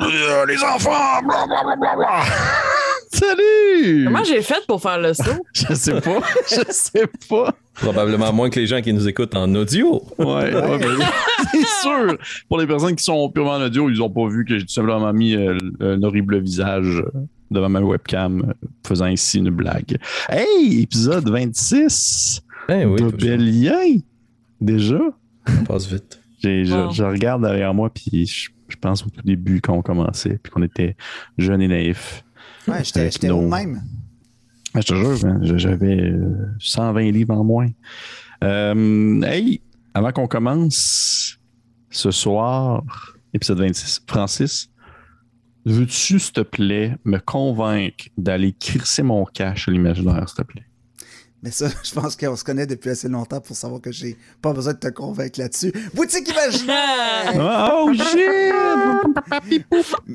Les enfants, blablabla. Salut! Comment j'ai fait pour faire le saut? Je sais pas. Je sais pas. Probablement moins que les gens qui nous écoutent en audio. Ouais, ouais, ben, c'est sûr. Pour les personnes qui sont purement en audio, ils ont pas vu que j'ai tout simplement mis euh, un horrible visage devant ma webcam, faisant ici une blague. Hey, épisode 26 Ben oui, de Bélien. Déjà? ça passe vite. Je, je regarde derrière moi, puis je, je pense au tout début quand on commençait, puis qu'on était jeunes et naïfs. Ouais, j'étais nos- au même. Je te jure, je- j'avais euh, 120 livres en moins. Euh, hey, avant qu'on commence ce soir, épisode 26, Francis, veux-tu, s'il te plaît, me convaincre d'aller crisser mon cash à l'imaginaire, s'il te plaît? Mais ça, je pense qu'on se connaît depuis assez longtemps pour savoir que j'ai pas besoin de te convaincre là-dessus. Boutique Imaginaire! Oh, shit!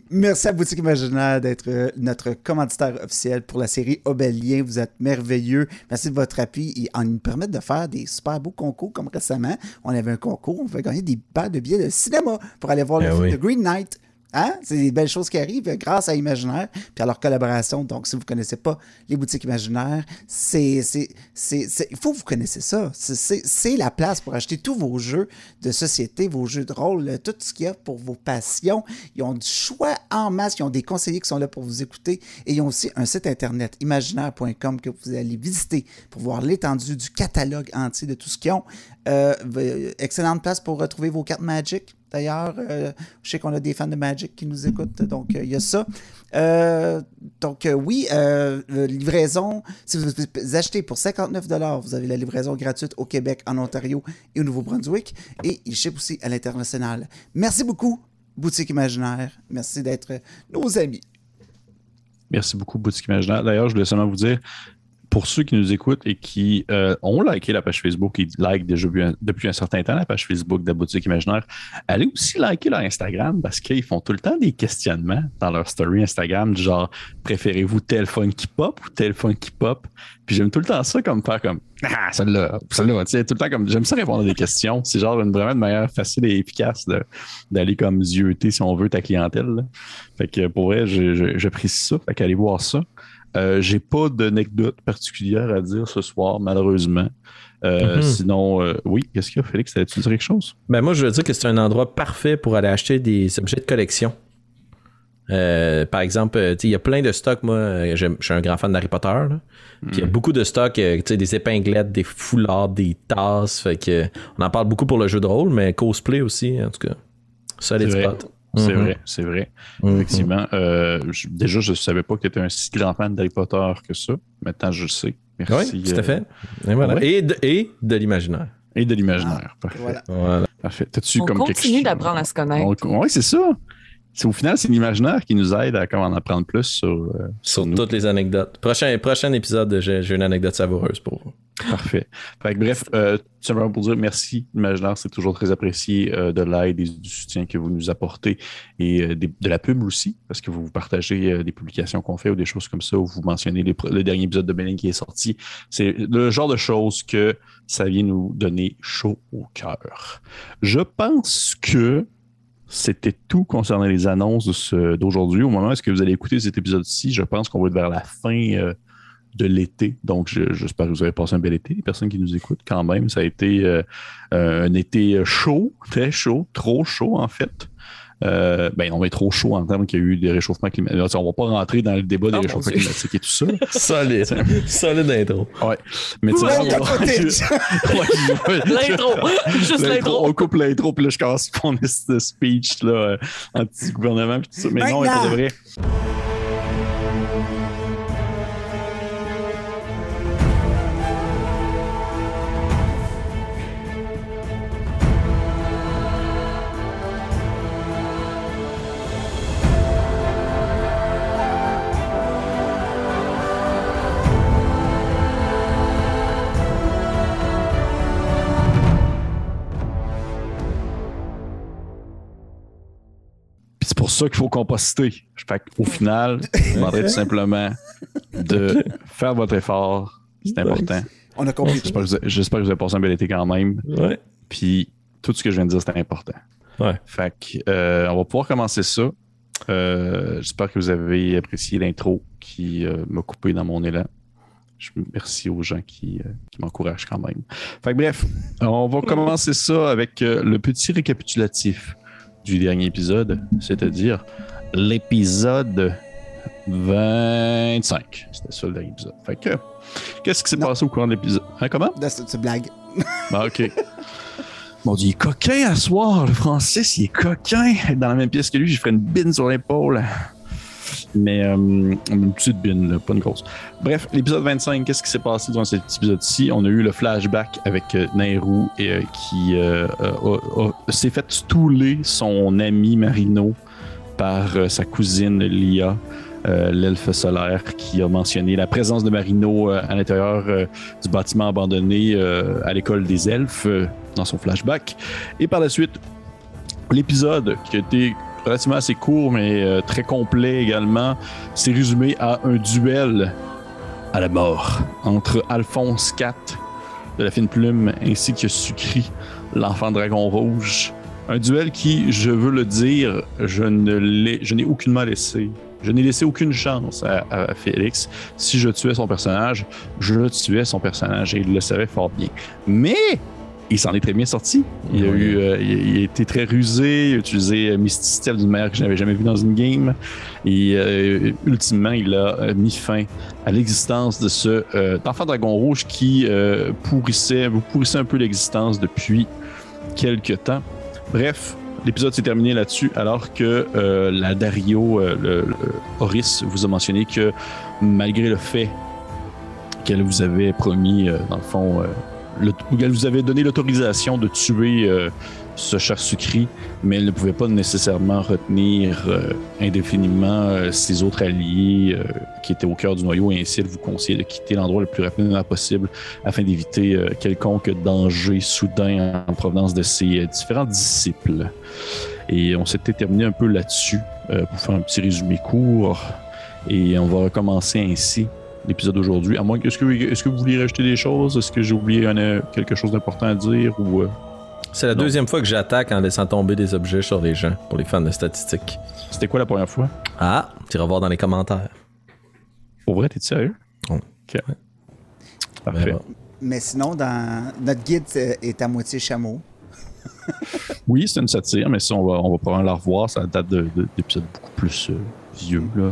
Merci à Boutique Imaginaire d'être euh, notre commanditaire officiel pour la série Obélien. Vous êtes merveilleux. Merci de votre appui et en nous permettre de faire des super beaux concours comme récemment. On avait un concours, on fait gagner des paires de billets de cinéma pour aller voir le Eh film de Green Knight. Hein? C'est des belles choses qui arrivent euh, grâce à Imaginaire puis à leur collaboration. Donc, si vous ne connaissez pas les boutiques Imaginaires, c'est, il faut que vous connaissez ça. C'est, la place pour acheter tous vos jeux de société, vos jeux de rôle, euh, tout ce qu'il y a pour vos passions. Ils ont du choix en masse. Ils ont des conseillers qui sont là pour vous écouter. Et ils ont aussi un site internet, imaginaire.com, que vous allez visiter pour voir l'étendue du catalogue entier de tout ce qu'ils ont. Euh, excellente place pour retrouver vos cartes Magic. D'ailleurs, euh, je sais qu'on a des fans de Magic qui nous écoutent, donc euh, il y a ça. Euh, donc oui, livraison, si vous achetez pour 59 vous avez la livraison gratuite au Québec, en Ontario et au Nouveau-Brunswick. Et il ship aussi à l'international. Merci beaucoup, Boutique Imaginaire. Merci d'être nos amis. Merci beaucoup, Boutique Imaginaire. D'ailleurs, je voulais seulement vous dire, pour ceux qui nous écoutent et qui euh, ont liké la page Facebook et like déjà depuis un certain temps la page Facebook de Boutique Imaginaire, allez aussi liker leur Instagram parce qu'ils font tout le temps des questionnements dans leur story Instagram du genre préférez-vous tel funky pop ou tel funky pop? Puis j'aime tout le temps ça comme faire comme Ah, celle-là, celle-là, tu sais, tout le temps comme j'aime ça répondre à des questions. C'est genre une vraiment une manière facile et efficace d'aller comme zioter, si on veut, ta clientèle. Fait que pour vrai, j'apprécie ça. Fait qu'allez voir ça. Euh, J'ai pas d'anecdote particulière à dire ce soir, malheureusement. Euh, Mhm. Sinon, euh, oui, qu'est-ce qu'il y a, Félix? T'allais-tu dire quelque chose? Ben moi, je veux dire que c'est un endroit parfait pour aller acheter des objets de collection. Euh, par exemple, tu sais, il y a plein de stocks. Moi, je suis un grand fan d'Harry Potter. Puis il y a beaucoup de stocks, tu sais, des épinglettes, des foulards, des tasses. Fait que on en parle beaucoup pour le jeu de rôle, mais cosplay aussi, en tout cas. Solid spot. C'est Mhm. vrai, c'est vrai. Mhm. Effectivement. Euh, je- déjà, je savais pas que tu étais un si grand fan d'Harry Potter que ça. Maintenant, je le sais. Merci. Oui, tout euh, à fait. Et, voilà. ouais. et, de, et de l'imaginaire. Et de l'imaginaire. Parfait. Voilà. Voilà. Parfait. T'as-tu On comme quelque continue d'apprendre à se connaître. Oui, c'est ça. C'est, au final, c'est l'imaginaire qui nous aide à comment en apprendre plus sur, euh, Sur toutes les anecdotes. Prochain, prochain épisode, j'ai une anecdote savoureuse pour vous. Parfait. Fait que, bref, euh, tout simplement pour dire merci, l'imaginaire, c'est toujours très apprécié euh, de l'aide et du soutien que vous nous apportez et des- de la pub aussi, parce que vous partagez des publications qu'on fait ou des choses comme ça, ou vous mentionnez les le dernier épisode de Bénin qui est sorti. C'est le genre de choses que ça vient nous donner chaud au cœur. Je pense que c'était tout concernant les annonces d'aujourd'hui. Au moment où est-ce que vous allez écouter cet épisode-ci, je pense qu'on va être vers la fin euh, de l'été. Donc, je- j'espère que vous avez passé un bel été. Les personnes qui nous écoutent, quand même, ça a été euh, euh, un été chaud, très chaud, trop chaud, en fait. Euh, ben, on va être trop chaud en termes qu'il y a eu des réchauffements climatiques. On va pas rentrer dans le débat des Oh, réchauffements climatiques et tout ça. Solide. Solide intro. Ouais. Mais tu sais, on L'intro. Juste l'intro. On coupe l'intro, puis là, je commence mon speech là, euh, anti-gouvernement, puis tout ça. Mais non, de vrai. Ça qu'il faut composter. Fait qu'au final, je demanderais tout simplement de faire votre effort. C'est important. On a compris. J'espère que, vous avez, j'espère que vous avez passé un bel été quand même. Ouais. Puis tout ce que je viens de dire, c'était important. Ouais. Fait que, euh, on va pouvoir commencer ça. Euh, j'espère que vous avez apprécié l'intro qui euh, m'a coupé dans mon élan. Je merci aux gens qui, qui m'encouragent quand même. Fait que bref, on va commencer ça avec le petit récapitulatif du dernier épisode, c'est-à-dire l'épisode 25. C'était ça le dernier épisode. Fait que, qu'est-ce qui s'est passé au cours de l'épisode? Hein, comment? C'est une blague. Ah, OK. Bon, il est coquin à soir, le Francis, il est coquin. Dans la même pièce que lui, je ferai une bine sur l'épaule. Mais euh, une petite bine, pas une grosse. Bref, l'épisode 25, qu'est-ce qui s'est passé dans cet épisode-ci? On a eu le flashback avec euh, Nairou et, euh, qui s'est fait stouler son ami Marino par sa cousine Lia. l'elfe solaire qui a mentionné la présence de Marino à l'intérieur du bâtiment abandonné à l'école des elfes dans son flashback. Et par la suite, l'épisode qui a été relativement assez court mais euh, très complet également, s'est résumé à un duel à la mort entre Alphonse IV de la fine plume ainsi que Sucri, l'enfant dragon rouge. Un duel qui, je veux le dire, je ne je n'ai aucunement laissé. Je n'ai laissé aucune chance à, à, Félix. Si je tuais son personnage, je tuais son personnage et il le savait fort bien. Mais il s'en est très bien sorti. Il a, eu, euh, il, a été très rusé, il a utilisé euh, Step d'une manière que je n'avais jamais vue dans une game. Et euh, ultimement, il a mis fin à l'existence de ce enfant dragon rouge qui pourrissait, vous pourrissait un peu l'existence depuis quelques temps. Bref, l'épisode s'est terminé là-dessus, alors que la Dario, le, Horis, vous a mentionné que malgré le fait qu'elle vous avait promis, dans le fond, elle vous avait donné l'autorisation de tuer euh, ce cher sucri, mais elle ne pouvait pas nécessairement retenir euh, indéfiniment euh, ses autres alliés qui étaient au cœur du noyau, ainsi elle vous conseillait de quitter l'endroit le plus rapidement possible afin d'éviter quelconque danger soudain en provenance de ses différents disciples. Et on s'était terminé un peu là-dessus pour faire un petit résumé court, et on va recommencer ainsi l'épisode d'aujourd'hui. À moins que, est-ce que, est que vous vouliez rajouter des choses? Est-ce que j'ai oublié quelque chose d'important à dire ou. Euh? C'est la deuxième fois que j'attaque en laissant tomber des objets sur les gens pour les fans de statistiques. C'était quoi la première fois? Ah, tu voir dans les commentaires. Pour vrai, t'es sérieux? Oh. Ok. Parfait. Ben, Mais sinon, dans... notre guide est à moitié chameau. oui, c'est une satire, mais ça, on va, on va probablement la revoir. Ça date d'épisodes beaucoup plus euh, vieux. Là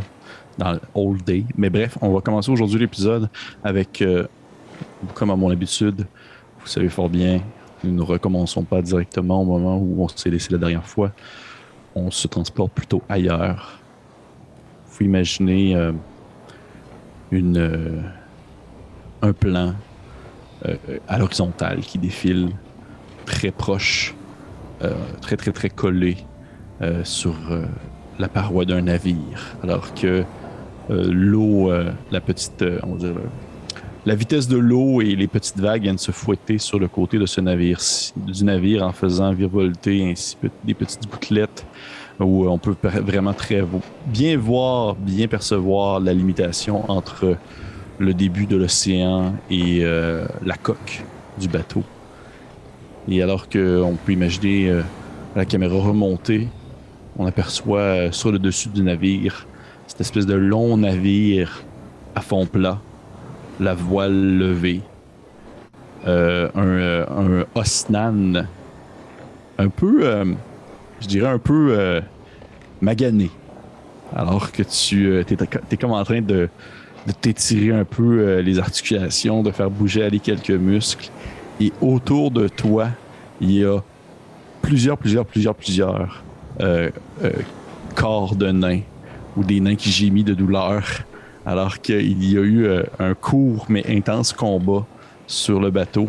dans Old Day. Mais bref, on va commencer aujourd'hui l'épisode avec, euh, comme à mon habitude, vous savez fort bien, nous ne recommençons pas directement au moment où on s'est laissé la dernière fois. On se transporte plutôt ailleurs. Vous imaginez euh, une, euh, un plan à l'horizontale qui défile très proche, très très très collé sur la paroi d'un navire, alors que l'eau, euh, la petite, euh, on va dire, la vitesse de l'eau et les petites vagues viennent se fouetter sur le côté de ce navire, du navire en faisant virevolter ainsi des petites gouttelettes où on peut vraiment très bien voir, bien percevoir la limitation entre le début de l'océan et la coque du bateau. Et alors qu'on peut imaginer la caméra remonter, on aperçoit sur le dessus du navire cette espèce de long navire à fond plat, la voile levée, euh, un, euh, un, Osnan un peu, euh, je dirais un peu magané, alors que tu es, comme en train de, de t'étirer un peu les articulations, de faire bouger aller quelques muscles, et autour de toi, il y a plusieurs, plusieurs, plusieurs, plusieurs corps de nains ou des nains qui gémissent de douleur, alors qu'il y a eu euh, un court mais intense combat sur le bateau.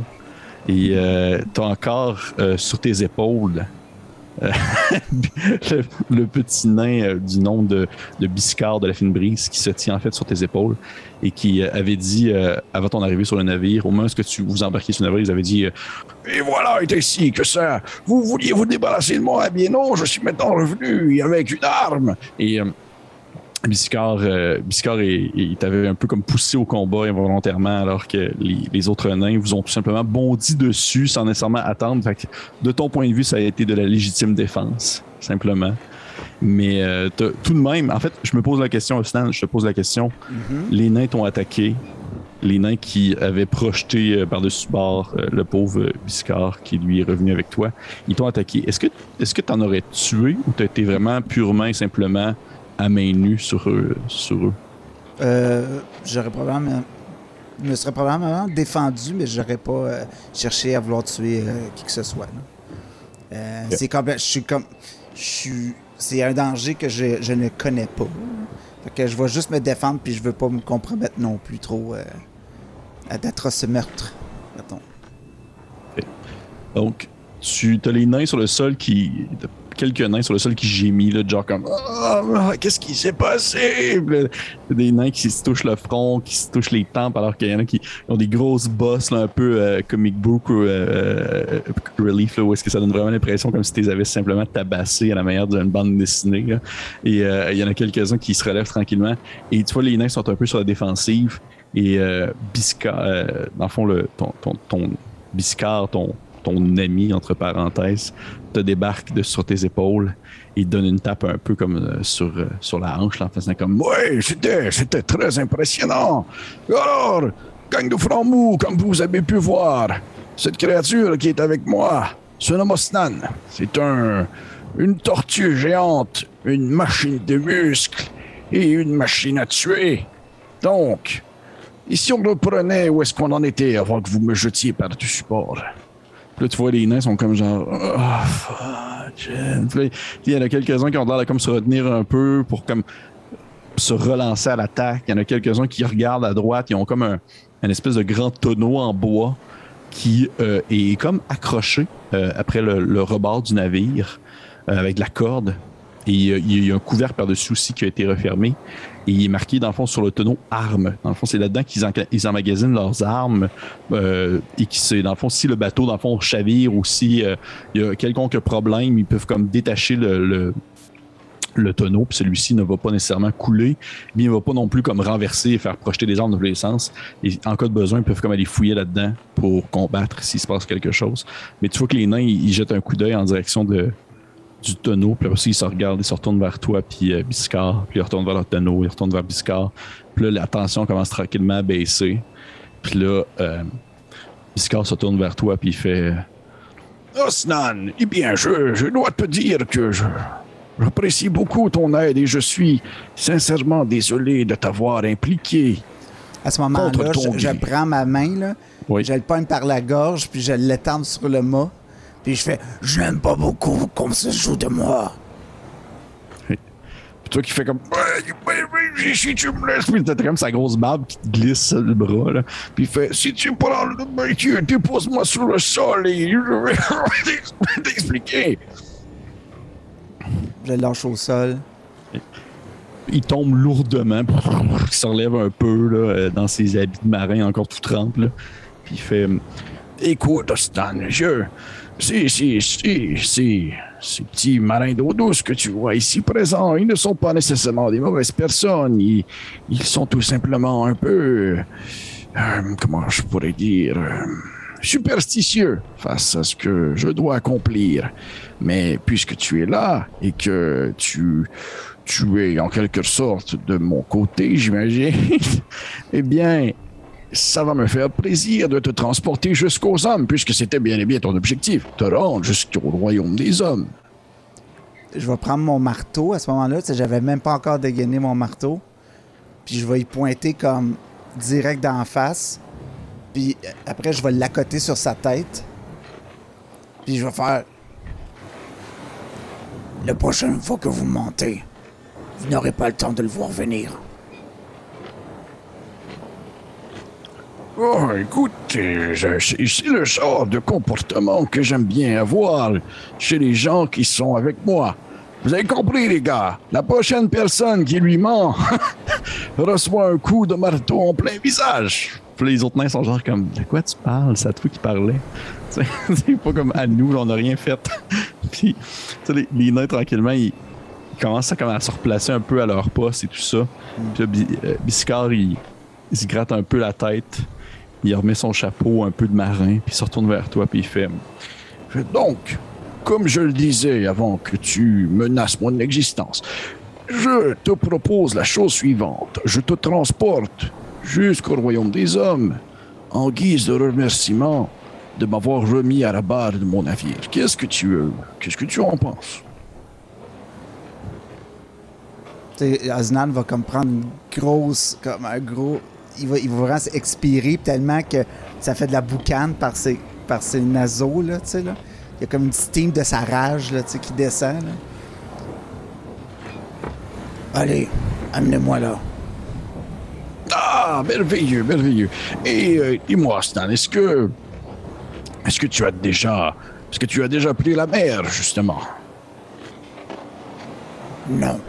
Et euh, encore euh, sur tes épaules le, petit nain du nom de, Biscard de la fine brise qui se tient en fait sur tes épaules et qui avait dit avant ton arrivée sur le navire, au moment où tu vous embarquiez sur le navire, ils avaient dit Et voilà, est ainsi que ça, vous vouliez vous débarrasser de moi, eh bien non, je suis maintenant revenu avec une arme. Biscard, euh, il t'avait un peu comme poussé au combat involontairement alors que les, autres nains vous ont tout simplement bondi dessus sans nécessairement attendre. de ton point de vue, ça a été de la légitime défense, simplement. Mais euh, tout de même, en fait, je me pose la question, Stan, je te pose la question. Mm-hmm. Les nains t'ont attaqué. Les nains qui avaient projeté euh, par-dessus bord euh, le pauvre Biscard qui lui est revenu avec toi, ils t'ont attaqué. Est-ce que est-ce que t'en aurais tué ou t'as été vraiment purement et simplement à main nue sur eux? Sur eux? J'aurais probablement me serais probablement défendu, mais j'aurais pas cherché à vouloir tuer qui que ce soit. C'est comme je suis comme je suis c'est un danger que je, ne connais pas. Fait que je vais juste me défendre, puis je veux pas me compromettre non plus trop euh, à d'atroces meurtres, mettons. Donc, tu as les nains sur le sol qui quelques nains sur le sol qui gémissent, là, genre comme oh, Qu'est-ce qui s'est passé? Des nains qui se touchent le front, qui se touchent les tempes, alors qu'il y en a qui ont des grosses bosses, là, un peu euh, comic book ou euh, relief, là, où est-ce que ça donne vraiment l'impression comme si tu les avais simplement tabassés à la manière d'une bande dessinée. Et euh, il y en a quelques-uns qui se relèvent tranquillement. Et tu vois, les nains sont un peu sur la défensive. Et Biscard, dans le fond, le, ton, ton, ton Biscard, ton, ton ami, entre parenthèses, te débarque de, sur tes épaules et donne une tape un peu comme euh, sur, euh, sur la hanche, en faisant comme Ouais, c'était, très impressionnant. Alors, gang de francs comme vous avez pu voir, cette créature qui est avec moi se Osnan. C'est un, une tortue géante, une machine de muscles et une machine à tuer. Donc, ici on reprenait où est-ce qu'on en était avant que vous me jetiez par-dessus bord. Là, tu vois, les nains sont comme genre. Oh, fuck. il y en a quelques-uns qui ont l'air de comme se retenir un peu pour comme se relancer à l'attaque. Il y en a quelques-uns qui regardent à droite. Ils ont comme un, espèce de grand tonneau en bois qui euh, est comme accroché euh, après le, rebord du navire euh, avec de la corde. Et il y a un couvercle par-dessus aussi qui a été refermé. Et il est marqué, dans le fond, sur le tonneau armes. Dans le fond, c'est là-dedans qu'ils ils emmagasinent leurs armes. Euh, et qui c'est, dans le fond, si le bateau, dans le fond, chavire ou si euh, il y a quelconque problème, ils peuvent comme détacher le, le, tonneau, puis celui-ci ne va pas nécessairement couler, mais il ne va pas non plus comme renverser et faire projeter des armes dans tous les sens. Et en cas de besoin, ils peuvent comme aller fouiller là-dedans pour combattre s'il se passe quelque chose. Mais tu vois que les nains, ils jettent un coup d'œil en direction de, du tonneau. Puis aussi, ils se regardent, ils se retournent vers toi, puis euh, Biscard. Puis ils retournent vers leur tonneau, ils retournent vers Biscard. Puis là, la tension commence tranquillement à baisser. Puis là, euh, Biscard se tourne vers toi, puis il fait Osnan, eh bien, je, je dois te dire que je. J'apprécie beaucoup ton aide et je suis sincèrement désolé de t'avoir impliqué. À ce moment-là, je, prends ma main, là, je le pointe par la gorge, puis je l'étends sur le mât. Puis je fais J'aime pas beaucoup qu'on se joue de moi. Puis toi qui fais comme Si tu me laisses. Puis t'as comme sa grosse barbe qui te glisse sur le bras. Là. Puis il fait Si tu prends le tu dépose-moi sur le sol et je vais t'expliquer. Je le lâche au sol. Il tombe lourdement, il se relève un peu là, euh, dans ses habits de marin encore tout trempe. Puis il fait Écoute, Stan, je, si, si, si, si, ces petits marins d'eau douce que tu vois ici présents, ils ne sont pas nécessairement des mauvaises personnes. Ils, sont tout simplement un peu, euh, comment je pourrais dire, euh, superstitieux face à ce que je dois accomplir. Mais puisque tu es là et que tu, tu es en quelque sorte de mon côté, j'imagine, eh bien, ça va me faire plaisir de te transporter jusqu'aux hommes, puisque c'était bien et bien ton objectif, te rendre jusqu'au royaume des hommes. Je vais prendre mon marteau à ce moment-là, j'avais même pas encore dégainé mon marteau, puis je vais y pointer comme direct d'en face, puis après je vais l'accoter sur sa tête, puis je vais faire... La prochaine fois que vous montez, vous n'aurez pas le temps de le voir venir. Oh, écoute, c'est le genre de comportement que j'aime bien avoir chez les gens qui sont avec moi. Vous avez compris, les gars? La prochaine personne qui lui ment reçoit un coup de marteau en plein visage. Puis les autres nains sont genre comme, de quoi tu parles? C'est à toi qui parlait. C'est pas comme à nous, on n'a rien fait. Puis, les, les nains, tranquillement, ils, commencent à, à, se replacer un peu à leur poste et tout ça. Puis là, Biscard, il, il se gratte un peu la tête il remet son chapeau un peu de marin, puis il se retourne vers toi, puis il fait, Donc, comme je le disais avant que tu menaces mon existence, je te propose la chose suivante. Je te transporte jusqu'au royaume des hommes en guise de remerciement de m'avoir remis à la barre de mon navire. Qu'est-ce que tu veux? Qu'est-ce que tu en penses? Tu Osnan va comme prendre une grosse, comme un gros. Il va, il va vraiment expirer tellement que ça fait de la boucane par ses, par ses naseaux, là, tu sais, là. Il y a comme une steam de sa rage, là, tu sais, qui descend, là. Allez, amenez-moi là. Ah, merveilleux, merveilleux. Et euh, dis-moi, Stan, est-ce que. Est-ce que tu as déjà. Est-ce que tu as déjà pris la mer, justement? Non.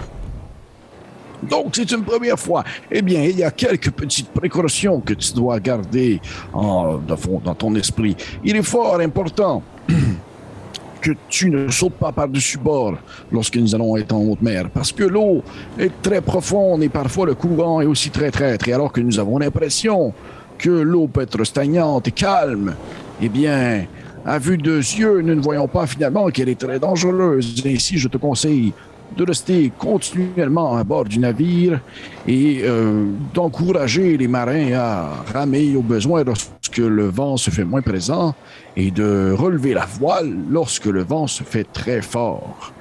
Donc, c'est une première fois. Eh bien, il y a quelques petites précautions que tu dois garder dans ton esprit. Il est fort important que tu ne sautes pas par-dessus bord lorsque nous allons être en haute mer, parce que l'eau est très profonde et parfois le courant est aussi très traître. Et alors que nous avons l'impression que l'eau peut être stagnante et calme, eh bien, à vue de yeux, nous ne voyons pas finalement qu'elle est très dangereuse. Ainsi, je te conseille de rester continuellement à bord du navire et euh, d'encourager les marins à ramer au besoin lorsque le vent se fait moins présent et de relever la voile lorsque le vent se fait très fort.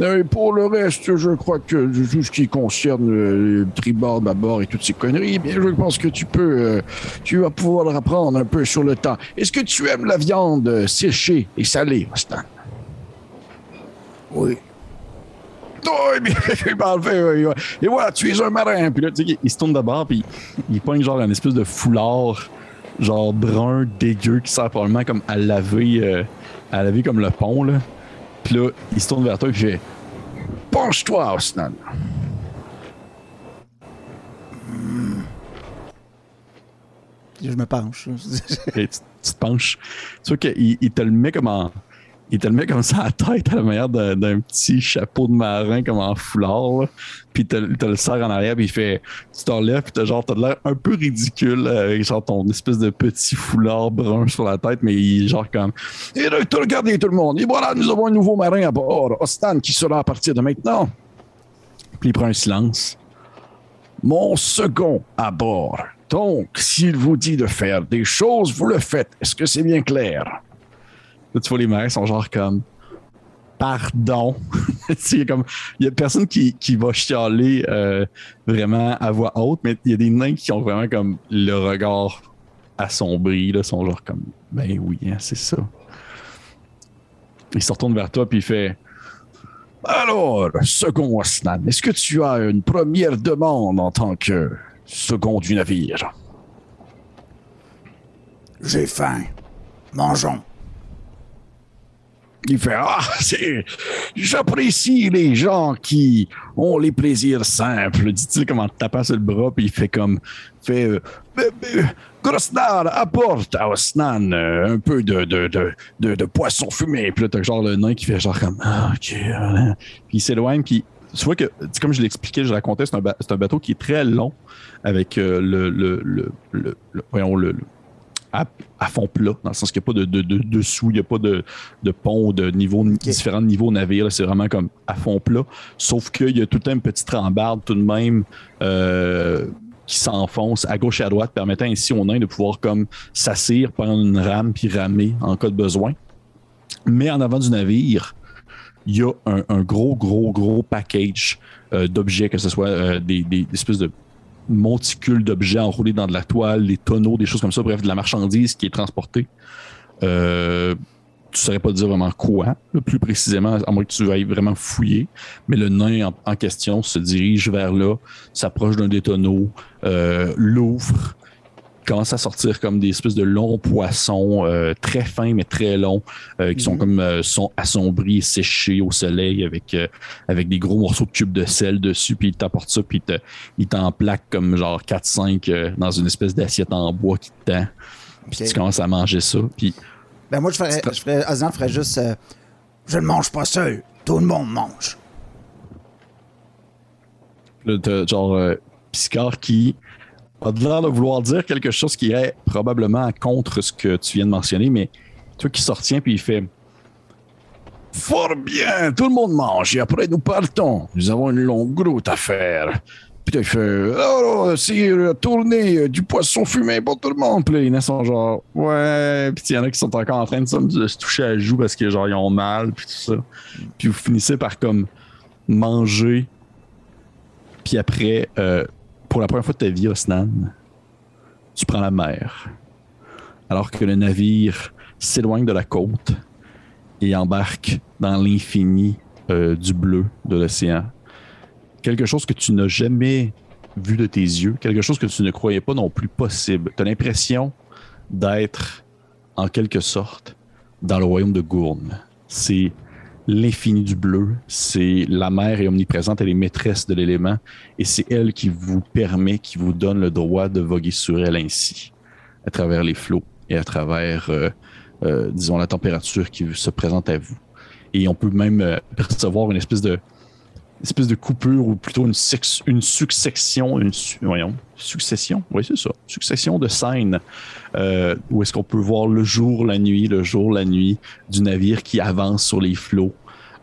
Et pour le reste, je crois que tout ce qui concerne le tribord, bâbord et toutes ces conneries, eh je pense que tu peux, euh, tu vas pouvoir apprendre un peu sur le temps. Est-ce que tu aimes la viande séchée et salée, Stan? Oui. Oui. Et voilà, tu es un marin. Puis là, tu sais, il se tourne de bord, puis il pogne genre une espèce de foulard, genre brun, dégueu, qui sert probablement comme à laver, euh, à laver comme le pont, là. Puis là, il se tourne vers toi, puis il fait Penche-toi, Osnan. Je me penche. Et tu, tu te penches. Tu vois qu'il il te le met comme en. Il te le met comme ça à la tête à la manière d'un petit chapeau de marin comme en foulard. Puis te, te le serre en arrière, puis il fait. Tu t'enlèves, puis t'as genre l'air un peu ridicule avec genre ton espèce de petit foulard brun sur la tête, mais il est genre comme. Et de te regarder tout le monde. Et voilà, nous avons un nouveau marin à bord, Ostan, qui sera à partir de maintenant Puis il prend un silence. mon second à bord. Donc, s'il vous dit de faire des choses, vous le faites. Est-ce que c'est bien clair? Là, tu vois, les marins sont genre comme. Pardon. Il y a comme. Il y a personne qui, qui va chialer euh, vraiment à voix haute, mais il y a des nains qui ont vraiment comme le regard assombri, là, sont genre comme. Ben oui, hein, c'est ça. Il se retourne vers toi, puis il fait. Alors, second Osnan, est-ce que tu as une première demande en tant que second du navire? J'ai faim. Mangeons. Il fait Ah. J'apprécie les gens qui ont les plaisirs simples. Dit-il comme en te tapant sur le bras, puis il fait comme. Fait. euh, euh, euh, Grosnar apporte à Osnan euh, un peu de, de, de, de, poisson fumé. Puis là, t'as genre le nain qui fait genre comme Ah, ok. euh, Puis il s'éloigne, puis tu vois que, comme je l'expliquais, je racontais, c'est un, un bateau qui est très long avec euh, le, le, le, le, le- à, à fond plat, dans le sens qu'il n'y a pas de, de, il n'y a pas de, pont, de niveau, différents niveaux navires. C'est vraiment comme à fond plat. Sauf qu'il y a tout le temps une petite rambarde tout de même euh, qui s'enfonce à gauche et à droite, permettant ainsi aux nains de pouvoir comme s'assire, prendre une rame puis ramer en cas de besoin. Mais en avant du navire, il y a un, un gros, gros, gros package euh, d'objets, que ce soit euh, des espèces de monticules d'objets enroulés dans de la toile, des tonneaux, des choses comme ça, bref, de la marchandise qui est transportée. Euh, tu ne saurais pas dire vraiment quoi, plus précisément, à moins que tu ailles vraiment fouiller. Mais le nain en, en question se dirige vers là, s'approche d'un des tonneaux, euh, l'ouvre, commence à sortir comme des espèces de longs poissons euh, très fins mais très longs euh, qui sont comme euh, sont assombris et séchés au soleil avec avec des gros morceaux de cubes de sel dessus puis il t'apporte ça puis il te- il t'en plaque comme genre 4 5 dans une espèce d'assiette en bois qui te tend puis tu commences à manger ça puis Ben moi, je ferais, je ferais, ferait juste. je ne mange pas seul. Tout le monde mange. T'as genre Piscard qui a de de vouloir dire quelque chose qui est probablement contre ce que tu viens de mentionner, mais toi qui se retient puis il fait Fort bien, tout le monde mange et après nous partons. Nous avons une longue route à faire. Puis il fait Oh, c'est tourner du poisson fumé pour tout le monde. Puis les nains sont genre Ouais. Puis il y en a qui sont encore en train de, se toucher à la joue parce que genre ils ont mal. Puis tout ça. Puis vous finissez par comme manger. Puis après, euh, pour la première fois de ta vie, Osnan, tu prends la mer. Alors que le navire s'éloigne de la côte et embarque dans l'infini euh, du bleu de l'océan. Quelque chose que tu n'as jamais vu de tes yeux, quelque chose que tu ne croyais pas non plus possible. Tu as l'impression d'être, en quelque sorte, dans le royaume de Gourne. C'est l'infini du bleu, c'est la mer est omniprésente, elle est maîtresse de l'élément, et c'est elle qui vous permet, qui vous donne le droit de voguer sur elle ainsi, à travers les flots et à travers euh, euh, disons, la température qui se présente à vous. Et on peut même euh, percevoir une espèce de espèce de coupure ou plutôt une, une succession, une voyons, succession, oui c'est ça, succession de scènes où est-ce qu'on peut voir le jour, la nuit, le jour, la nuit du navire qui avance sur les flots.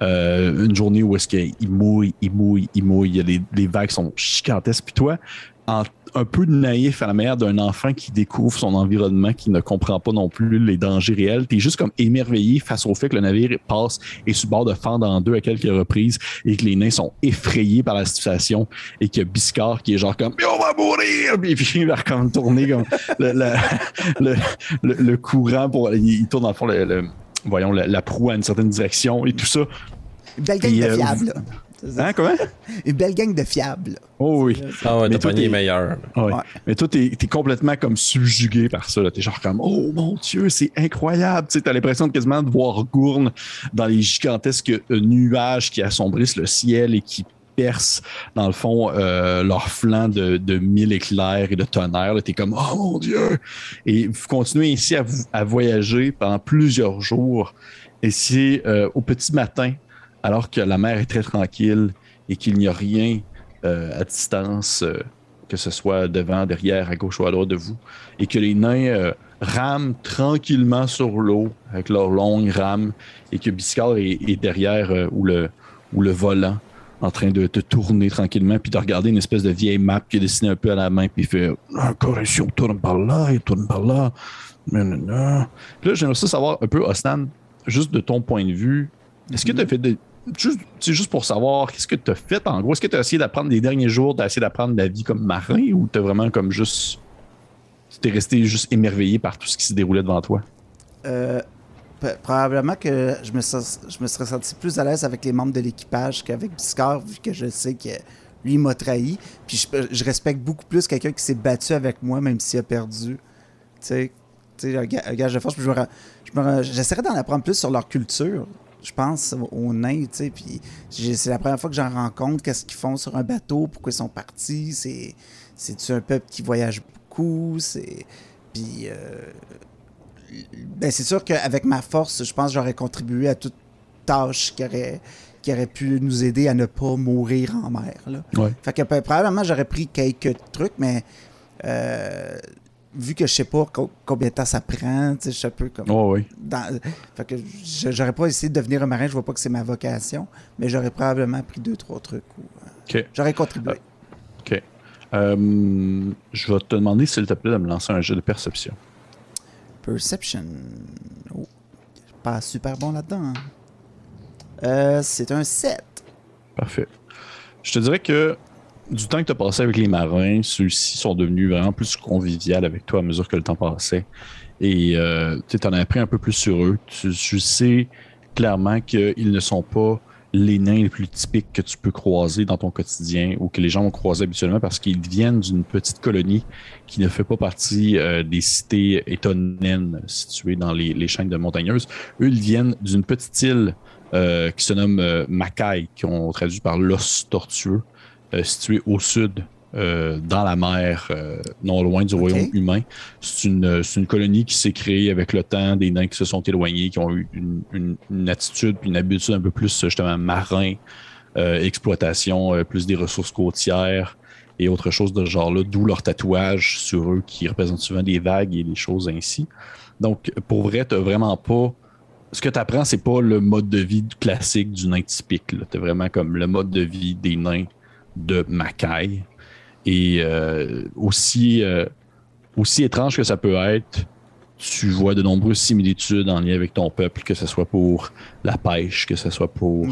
Une journée où est-ce qu'il mouille, il mouille, il mouille, les, les vagues sont gigantesques. Puis toi, en un peu naïf à la manière d'un enfant qui découvre son environnement, qui ne comprend pas non plus les dangers réels. T'es juste comme émerveillé face au fait que le navire passe et sur bord de fendre en deux à quelques reprises et que les nains sont effrayés par la situation et que Biscard qui est genre comme on va mourir puis il va comme tourner comme le, courant pour il, tourne le fond le, voyons la, proue à une certaine direction et tout ça. Belle gang de euh, fiable. Hein, comment? Une belle gang de fiables. Oh oui. Ah ouais, toi, t'es meilleur. Mais toi, t'es es complètement comme subjugué par ça. T'es genre comme, oh mon Dieu, c'est incroyable. Tu as l'impression de quasiment de voir Gourne dans les gigantesques nuages qui assombrissent le ciel et qui percent, dans le fond, euh, leur flanc de, mille éclairs et de tonnerre. T'es comme, oh mon Dieu! Et vous continuez ainsi à, voyager pendant plusieurs jours. Et c'est euh, au petit matin, alors que la mer est très tranquille et qu'il n'y a rien euh, à distance, que ce soit devant, derrière, à gauche ou à droite de vous, et que les nains rament tranquillement sur l'eau avec leurs longues rames, et que Biscard est, derrière ou le volant en train de te tourner tranquillement, puis de regarder une espèce de vieille map qui est dessinée un peu à la main, puis il fait ah, correction, tourne par là, il tourne par là. Puis là, j'aimerais savoir un peu, Osnan, juste de ton point de vue, est-ce que tu as mhm. fait des, juste, juste pour savoir, qu'est-ce que tu as fait en gros? Est-ce que tu as essayé d'apprendre les derniers jours, tu as essayé d'apprendre la vie comme marin ou tu vraiment comme juste. Tu es resté juste émerveillé par tout ce qui se déroulait devant toi? Euh, probablement que je me, je me serais senti plus à l'aise avec les membres de l'équipage qu'avec Biscard, vu que je sais que lui m'a trahi. Puis je, respecte beaucoup plus quelqu'un qui s'est battu avec moi, même s'il a perdu. Tu sais, un gage de force. J'essaierais d'en apprendre plus sur leur culture je pense, aux nains, tu sais, puis c'est la première fois que j'en rencontre, qu'est-ce qu'ils font sur un bateau, pourquoi ils sont partis, c'est c'est un peuple qui voyage beaucoup, c'est puis euh, ben c'est sûr qu'avec ma force, je pense que j'aurais contribué à toute tâche qui aurait qui aurait pu nous aider à ne pas mourir en mer. Là. Fait que probablement j'aurais pris quelques trucs, mais euh, vu que je sais pas combien de temps ça prend, je suis un peu comme. Oh oui. fait que j'aurais pas essayé de devenir un marin, je vois pas que c'est ma vocation, mais j'aurais probablement pris deux, trois trucs. Euh, j'aurais contribué. Euh, OK. Euh, je vais te demander, s'il te plaît, de me lancer un jeu de perception. Perception. Oh, pas super bon là-dedans. Hein. c'est un 7. Parfait. Je te dirais que du temps que tu as passé avec les marins, ceux-ci sont devenus vraiment plus conviviales avec toi à mesure que le temps passait. Et euh, tu en as appris un peu plus sur eux. Tu, sais clairement qu'ils ne sont pas les nains les plus typiques que tu peux croiser dans ton quotidien ou que les gens vont croiser habituellement parce qu'ils viennent d'une petite colonie qui ne fait pas partie euh, des cités étonnaines situées dans les, chaînes de montagneuses. Eux, ils viennent d'une petite île euh, qui se nomme Makai, qui ont traduit par l'os tortueux. Euh, situé au sud, euh, dans la mer, euh, non loin du royaume humain. C'est une, une, colonie qui s'est créée avec le temps, des nains qui se sont éloignés, qui ont eu une, une, attitude puis une habitude un peu plus justement marin, exploitation, plus des ressources côtières et autre chose de ce genre-là, d'où leur tatouage sur eux qui représentent souvent des vagues et des choses ainsi. Donc, pour vrai, tu vraiment pas ce que tu apprends, c'est pas le mode de vie classique du nain typique. Tu vraiment comme le mode de vie des nains de Mackay. Et euh, aussi, euh, aussi étrange que ça peut être, tu vois de nombreuses similitudes en lien avec ton peuple, que ce soit pour la pêche, que ce soit pour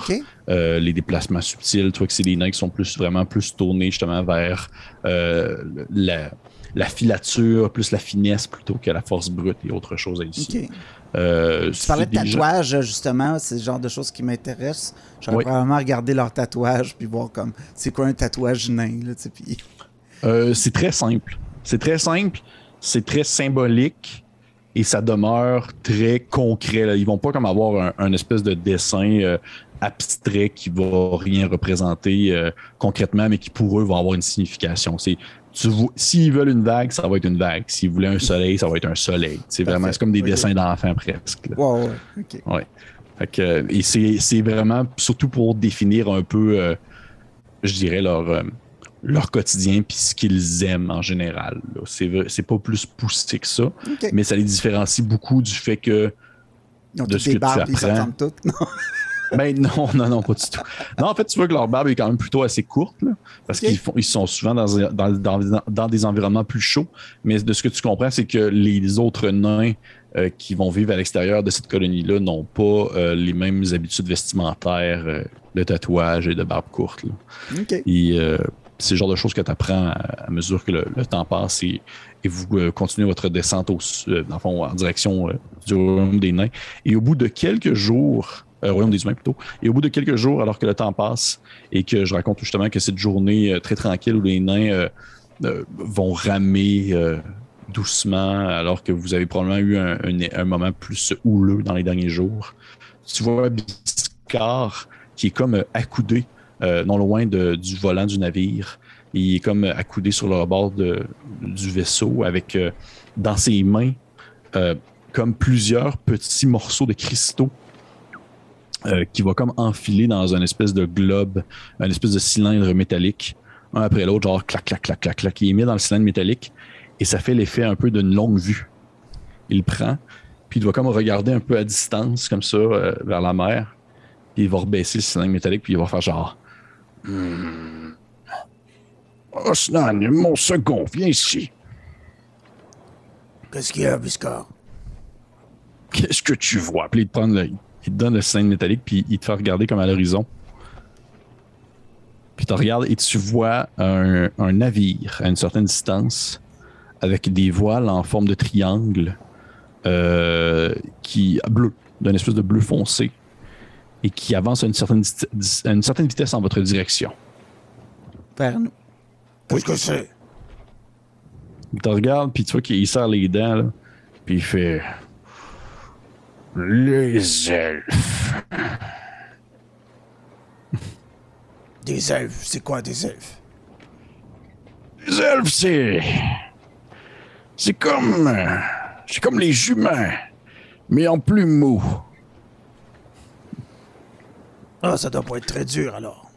euh, les déplacements subtils. Tu vois que c'est des nains qui sont plus vraiment plus tournés justement vers euh, la, la filature, plus la finesse plutôt que la force brute et autre chose ici. OK. Euh, Tu parlais de gens- tatouage, justement, c'est le genre de choses qui m'intéressent. J'aurais Oui. probablement regardé leur tatouage puis voir comme c'est quoi un tatouage nain, là, puis- Euh, c'est très simple. C'est très simple, c'est très symbolique et ça demeure très concret. Là. Ils vont pas comme avoir un, un espèce de dessin euh, abstrait qui va rien représenter euh, concrètement, mais qui pour eux va avoir une signification. C'est S'ils veulent une vague, ça va être une vague. S'ils voulaient un soleil, ça va être un soleil. C'est vraiment comme des dessins d'enfants presque. là. Ouais, ouais. Fait que, et c'est, vraiment surtout pour définir un peu, euh, je dirais, leur, leur quotidien puis ce qu'ils aiment en général. C'est, pas plus poussé que ça, mais ça les différencie beaucoup du fait que. Ils ont de ce que tu barbes, ils se apprends. ressemblent toutes. Non. Ben non, non, non, pas du tout. Non, en fait, tu vois que leur barbe est quand même plutôt assez courte, là, parce qu'ils ils sont souvent dans, dans, dans, dans des environnements plus chauds. Mais de ce que tu comprends, c'est que les autres nains euh, qui vont vivre à l'extérieur de cette colonie-là n'ont pas euh, les mêmes habitudes vestimentaires euh, de tatouage et de barbe courte. là. OK. Et c'est le genre de choses que tu apprends à, mesure que le, temps passe et, et vous euh, continuez votre descente au, euh, fond, en direction euh, du royaume des nains. Et au bout de quelques jours, royaume des humains plutôt, et au bout de quelques jours, alors que le temps passe et que je raconte justement que cette journée très tranquille où les nains vont ramer doucement alors que vous avez probablement eu un, un- moment plus houleux dans les derniers jours. Tu vois Biscard qui est comme accoudé euh, non loin du volant du navire. Il est comme accoudé sur le bord de- du vaisseau avec euh, dans ses mains euh, comme plusieurs petits morceaux de cristaux qui va comme enfiler dans un espèce de globe, un espèce de cylindre métallique, un après l'autre, genre clac, clac, clac, clac, clac. Il est mis dans le cylindre métallique et ça fait l'effet un peu d'une longue vue. Il prend, puis il va comme regarder un peu à distance, comme ça, vers la mer. Puis il va rebaisser le cylindre métallique, puis il va faire genre Osnan, mon second, viens ici. Qu'est-ce qu'il y a, Biscard? Qu'est-ce que tu vois? Puis il te, prend le- il te donne le cylindre métallique, puis il te fait regarder comme à l'horizon. Puis tu regardes et tu vois un, un navire à une certaine distance avec des voiles en forme de triangle euh, qui bleu, d'un espèce de bleu foncé et qui avance à une certaine, dis- à une certaine vitesse en votre direction. Vers nous. Qu'est-ce que c'est? Il te regarde, puis tu vois qu'il serre les dents, là, puis il fait Les elfes. Des elfes. C'est quoi des elfes? Les elfes, c'est. C'est comme. C'est comme les humains, mais en plus mou. Ah, ça doit pas être très dur alors.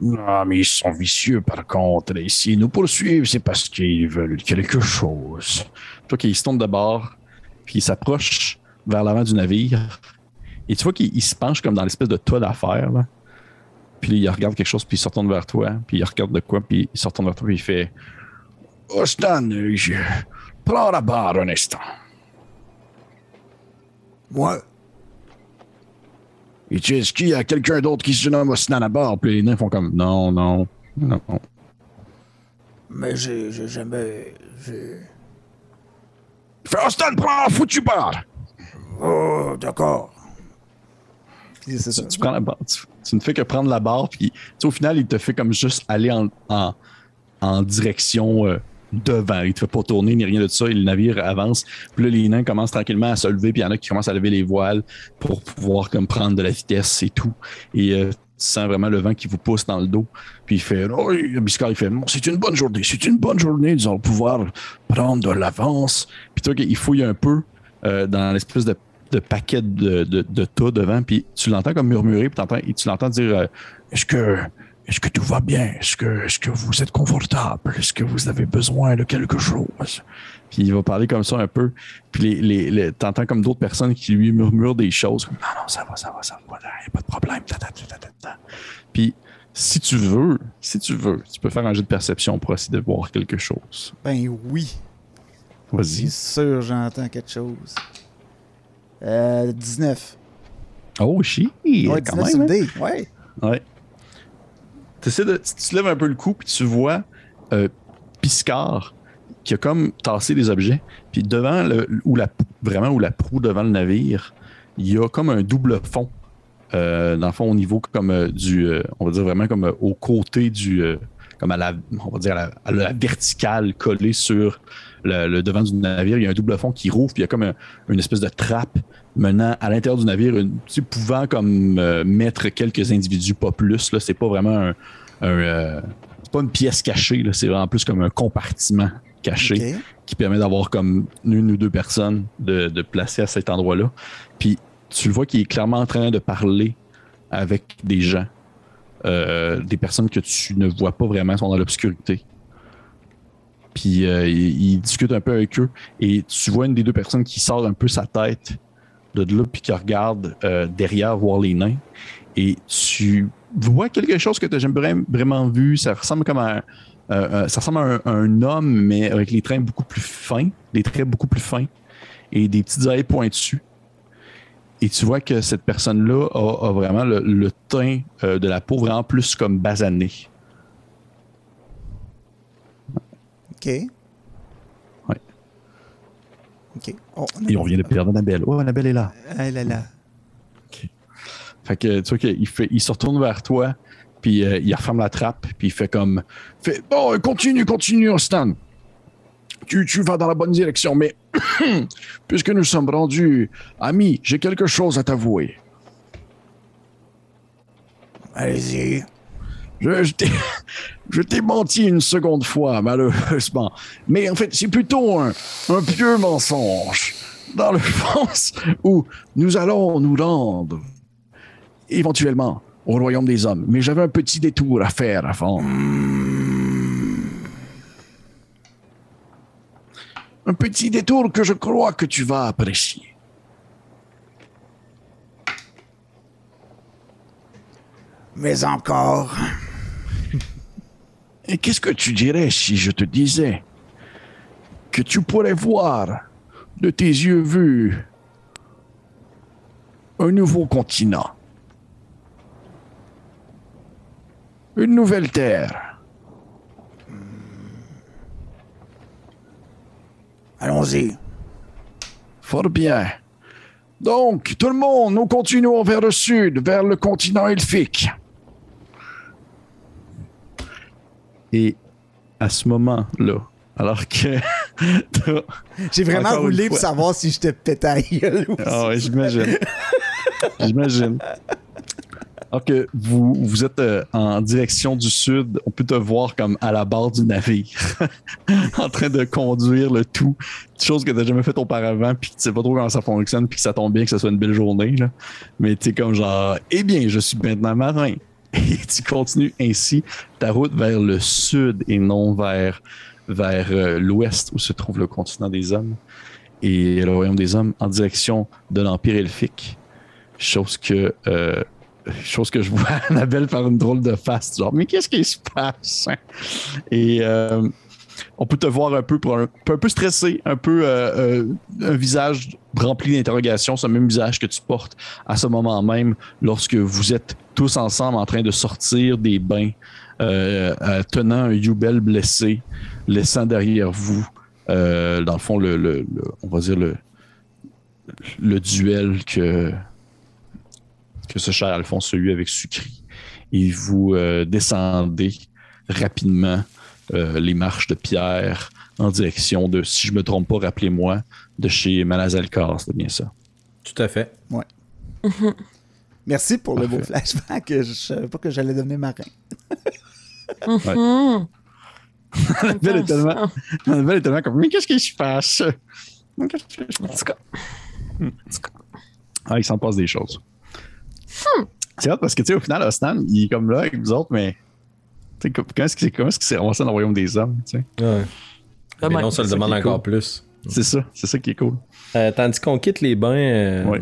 Non, mais ils sont vicieux par contre. Et s'ils nous poursuivent, c'est parce qu'ils veulent quelque chose. Tu vois qu'il se tourne de bord, puis il s'approche vers l'avant du navire. Et tu vois qu'il il se penche comme dans l'espèce de tas d'affaires. là. Puis il regarde quelque chose, puis il se retourne vers toi. Puis il regarde de quoi, puis il se retourne vers toi, puis il fait Ostan, je... prends la barre un instant. Moi? Et tu est-ce qu'il y a quelqu'un d'autre qui se nomme Osnan à bord? Puis les nains font comme non, non, non. Mais j'ai j'ai jamais. j'ai- Fais Ostan, prends la foutue barre! Oh, d'accord. Puis c'est ça. Tu, prends la barre, tu, tu ne fais que prendre la barre, puis au final, il te fait comme juste aller en, en, en direction euh, devant. Il te fait pas tourner ni rien de ça. Et le navire avance. Puis là, les nains commencent tranquillement à se lever, puis il y en a qui commencent à lever les voiles pour pouvoir comme prendre de la vitesse et tout. Et euh, tu sens vraiment le vent qui vous pousse dans le dos. Puis il fait Oh, Biscard, il fait Bon, C'est une bonne journée, c'est une bonne journée, nous allons pouvoir prendre de l'avance. Puis toi, il fouille un peu euh, dans l'espèce de, de paquet de, de, de tas devant, puis tu l'entends comme murmurer, puis et tu l'entends dire euh, Est-ce que, est-ce que tout va bien? Est-ce que, est-ce que vous êtes confortable? Est-ce que vous avez besoin de quelque chose? Puis il va parler comme ça un peu. Puis les, les, t'entends comme d'autres personnes qui lui murmurent des choses comme Non, non, ça va, ça va, ça va, il n'y a pas de problème. Puis si tu veux, si tu veux, tu peux faire un jeu de perception pour essayer de voir quelque chose. Ben oui. Vas-y. C'est sûr, j'entends quelque chose. Euh, 19. Oh, shit! Ouais, quand 19 sur même, hein? Ouais. Tu lèves un peu le cou, puis tu vois euh, Piscard qui a comme tassé des objets. Puis devant, le, où la, vraiment où la proue devant le navire, il y a comme un double fond. Euh, dans le fond, au niveau comme euh, du. on va dire vraiment comme au côté du. comme à la, verticale collée sur le, devant du navire. Il y a un double fond qui rouvre, puis il y a comme un- une espèce de trappe menant à l'intérieur du navire, une, pouvant comme euh, mettre quelques individus, pas plus. Là, c'est pas vraiment un. un, euh, c'est pas une pièce cachée, là, c'est vraiment plus comme un compartiment caché qui permet d'avoir comme une ou deux personnes de, de placer à cet endroit-là. Puis tu le vois qu'il est clairement en train de parler avec des gens, euh, des personnes que tu ne vois pas vraiment, sont dans l'obscurité. Puis il, il discute un peu avec eux et tu vois une des deux personnes qui sort un peu sa tête de là puis qui regarde euh, derrière voir les nains et tu vois quelque chose que tu n'as jamais vraiment vu. Ça ressemble comme à un, euh, euh, homme, mais avec les traits beaucoup plus fins, des traits beaucoup plus fins et des petites oreilles pointues. Et tu vois que cette personne-là a, vraiment le, teint de la peau vraiment plus comme basané. OK. OK. Oh, Et on vient de perdre Annabelle. Oh, Annabelle est là. Ah là là. Fait que tu vois qu'il fait, il se retourne vers toi, puis euh, il referme la trappe, puis il fait comme. Fait, bon, continue, continue, Stan. Tu, tu vas dans la bonne direction, mais puisque nous sommes rendus amis, j'ai quelque chose à t'avouer. Allez-y. Je, je t'ai- menti une seconde fois, malheureusement. Mais en fait, c'est plutôt un, un pieux mensonge. Dans le sens où nous allons nous rendre éventuellement au royaume des hommes. Mais j'avais un petit détour à faire avant. Un petit détour que je crois que tu vas apprécier. Mais encore. Et qu'est-ce que tu dirais si je te disais que tu pourrais voir de tes yeux vus un nouveau continent, une nouvelle terre? Allons-y. Fort bien. Donc, tout le monde, nous continuons vers le sud, vers le continent elfique. Et à ce moment-là, alors que. t'as- J'ai vraiment roulé pour savoir si je te pétais à gueule ou Ah ouais, j'imagine. j'imagine. Alors que vous, vous êtes euh, en direction du sud, on peut te voir comme à la barre du navire, en train de conduire le tout. Chose que tu n'as jamais fait auparavant, puis que tu sais pas trop comment ça fonctionne, puis que ça tombe bien que ce soit une belle journée. Là. Mais tu comme genre, eh bien, je suis maintenant marin. Et tu continues ainsi ta route vers le sud et non vers, vers euh, l'ouest où se trouve le continent des hommes et le royaume des hommes en direction de l'empire elfique. Chose que, euh, chose que je vois Annabelle faire une drôle de face, genre, mais qu'est-ce qui se passe? Et euh, on peut te voir un peu, pour un, peu stressé, un peu euh, euh, un visage rempli d'interrogations, ce même visage que tu portes à ce moment même lorsque vous êtes tous ensemble en train de sortir des bains, euh, tenant un Yubel blessé, laissant derrière vous, dans le fond, le, on va dire le, duel que, ce cher Alphonse a eu avec Sucri. Et vous descendez rapidement euh, les marches de pierre en direction de, si je me trompe pas, rappelez-moi, de chez Malazalcar, c'est bien ça. Tout à fait. Merci pour le beau flashback. Je savais pas que j'allais devenir marin. Annabelle est tellement, Annabelle est tellement comme, mais qu'est-ce qui se passe? Mais qu'est-ce qui se En passe? tout cas, Ah, il s'en passe des choses. C'est hot parce que, tu sais, au final, Ostan, il est comme là avec vous autres, mais tu sais, comment est-ce qu'il comment est-ce qu'il s'est ramassé dans le royaume des hommes, tu sais? Ouais. Ah, Mais non, ça le c'est ça demande est encore cool. plus. C'est ça, c'est ça qui est cool. Euh, tandis qu'on quitte les bains, euh, Ouais.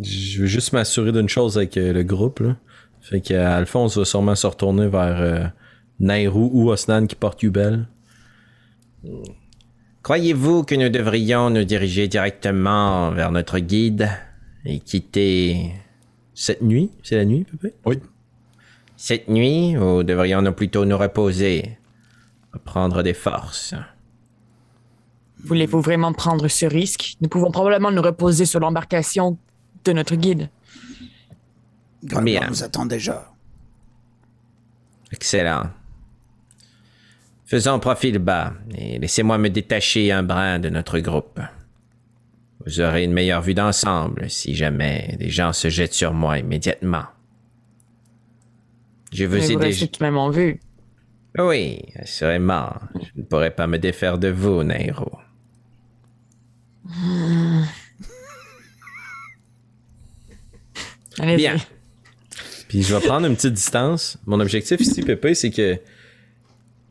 je veux juste m'assurer d'une chose avec euh, le groupe. Là. Fait que Alphonse va sûrement se retourner vers euh, Nairou ou Osnan qui porte Yubel. Croyez-vous que nous devrions nous diriger directement vers notre guide et quitter cette nuit? C'est la nuit, Pépé Oui. Cette nuit, ou devrions-nous plutôt nous reposer Prendre des forces Voulez-vous vraiment prendre ce risque? Nous pouvons probablement nous reposer sur l'embarcation de notre guide. Bien. nous attend déjà. Excellent. Faisons profil bas et laissez-moi me détacher un brin de notre groupe. Vous aurez une meilleure vue d'ensemble si jamais des gens se jettent sur moi immédiatement. Je vous ai déjà... restez tout de même en vue. Oui, assurément. Je ne pourrais pas me défaire de vous, Nairo. Allez-y. Bien. Puis je vais prendre une petite distance. Mon objectif ici, Pépé, c'est que. Tu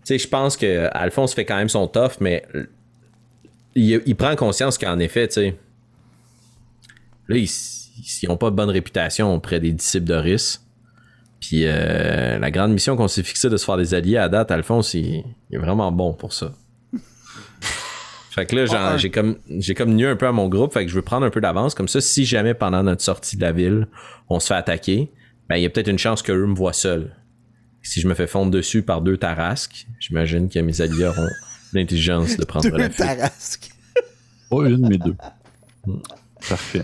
sais, je pense que Alphonse fait quand même son tough, mais il, il prend conscience qu'en effet, tu sais. Là, ils n'ont pas de bonne réputation auprès des disciples de Rhys. Puis euh, la grande mission qu'on s'est fixée de se faire des alliés à date, Alphonse, il, il est vraiment bon pour ça. Fait que là, j'ai comme j'ai comme nu un peu à mon groupe, fait que je veux prendre un peu d'avance. Comme ça, si jamais pendant notre sortie de la ville, on se fait attaquer, ben il y a peut-être une chance qu'eux me voient seul. Si je me fais fondre dessus par deux tarasques, j'imagine que mes alliés auront l'intelligence de prendre la Deux fuite. tarasques. Pas une, mais deux. Parfait.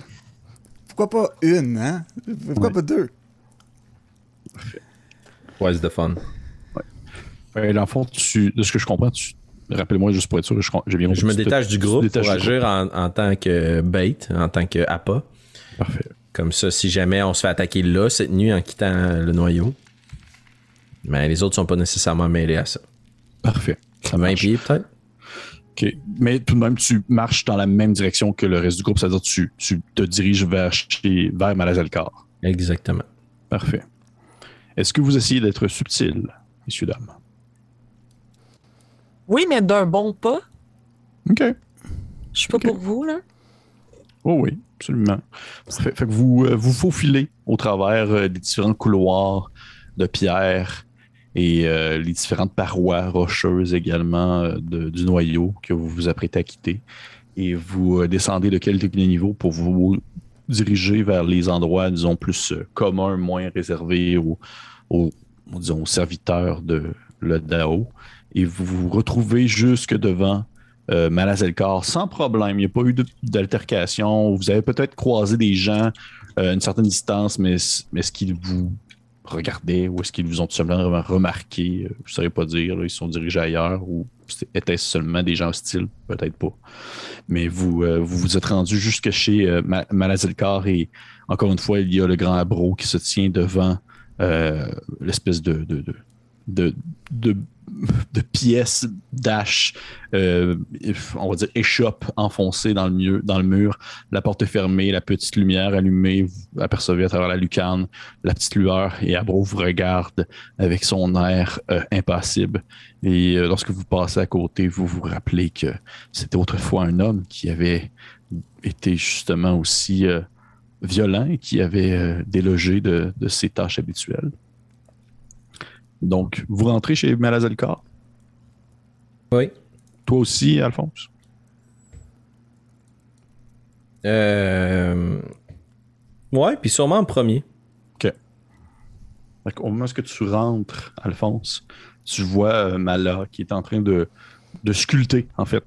Pourquoi pas une, hein? Pourquoi Ouais. pas deux? What's the fun? Euh, dans le fond, tu, de ce que je comprends, tu. Rappelle-moi juste pour être sûr, je- j'ai bien Je me détache du groupe pour agir en, en tant que bait, en tant que appât. Parfait. Comme ça, si jamais on se fait attaquer là, cette nuit, en quittant le noyau, mais les autres sont pas nécessairement mêlés à ça. Parfait. Ça 20 marche. pieds, peut-être? OK. Mais tout de même, tu marches dans la même direction que le reste du groupe, c'est-à-dire que tu, tu te diriges vers, chez, vers Malazalcar. Exactement. Parfait. Est-ce que vous essayez d'être subtil, messieurs, dames? Oui, mais d'un bon pas. OK. Je suis pas pour vous, là. Oh oui, absolument. Fait, fait que vous euh, vous faufilez au travers euh, des différents couloirs de pierre et euh, les différentes parois rocheuses également de- du noyau que vous vous apprêtez à quitter. Et vous descendez de quelques niveaux pour vous diriger vers les endroits, disons, plus euh, communs, moins réservés aux, aux, disons, serviteurs de le Dao. Et vous vous retrouvez jusque devant euh, sans problème. Il n'y a pas eu d'altercation. Vous avez peut-être croisé des gens euh, à une certaine distance, mais, mais est-ce qu'ils vous regardaient ou est-ce qu'ils vous ont tout simplement remarqué? Je ne saurais pas dire. ils sont dirigés ailleurs ou étaient-ce seulement des gens hostiles? Peut-être pas. Mais vous euh, vous, êtes rendu jusque chez euh, Ma- Malazelkar et encore une fois, il y a le grand abro qui se tient devant euh, l'espèce de, de- pièces dash, euh, on va dire échoppe enfoncée dans le, mur, la porte est fermée, la petite lumière allumée, vous apercevez à travers la lucarne la petite lueur et Abro vous regarde avec son air euh, impassible. Et euh, lorsque vous passez à côté, vous vous rappelez que c'était autrefois un homme qui avait été justement aussi violent et qui avait délogé de, de ses tâches habituelles. Donc, vous rentrez chez Malazalcar. Oui. Toi aussi, Alphonse? Euh... Ouais, puis sûrement en premier. Fait Au moment où tu rentres, Alphonse, tu vois euh, Mala qui est en train de, de sculpter, en fait.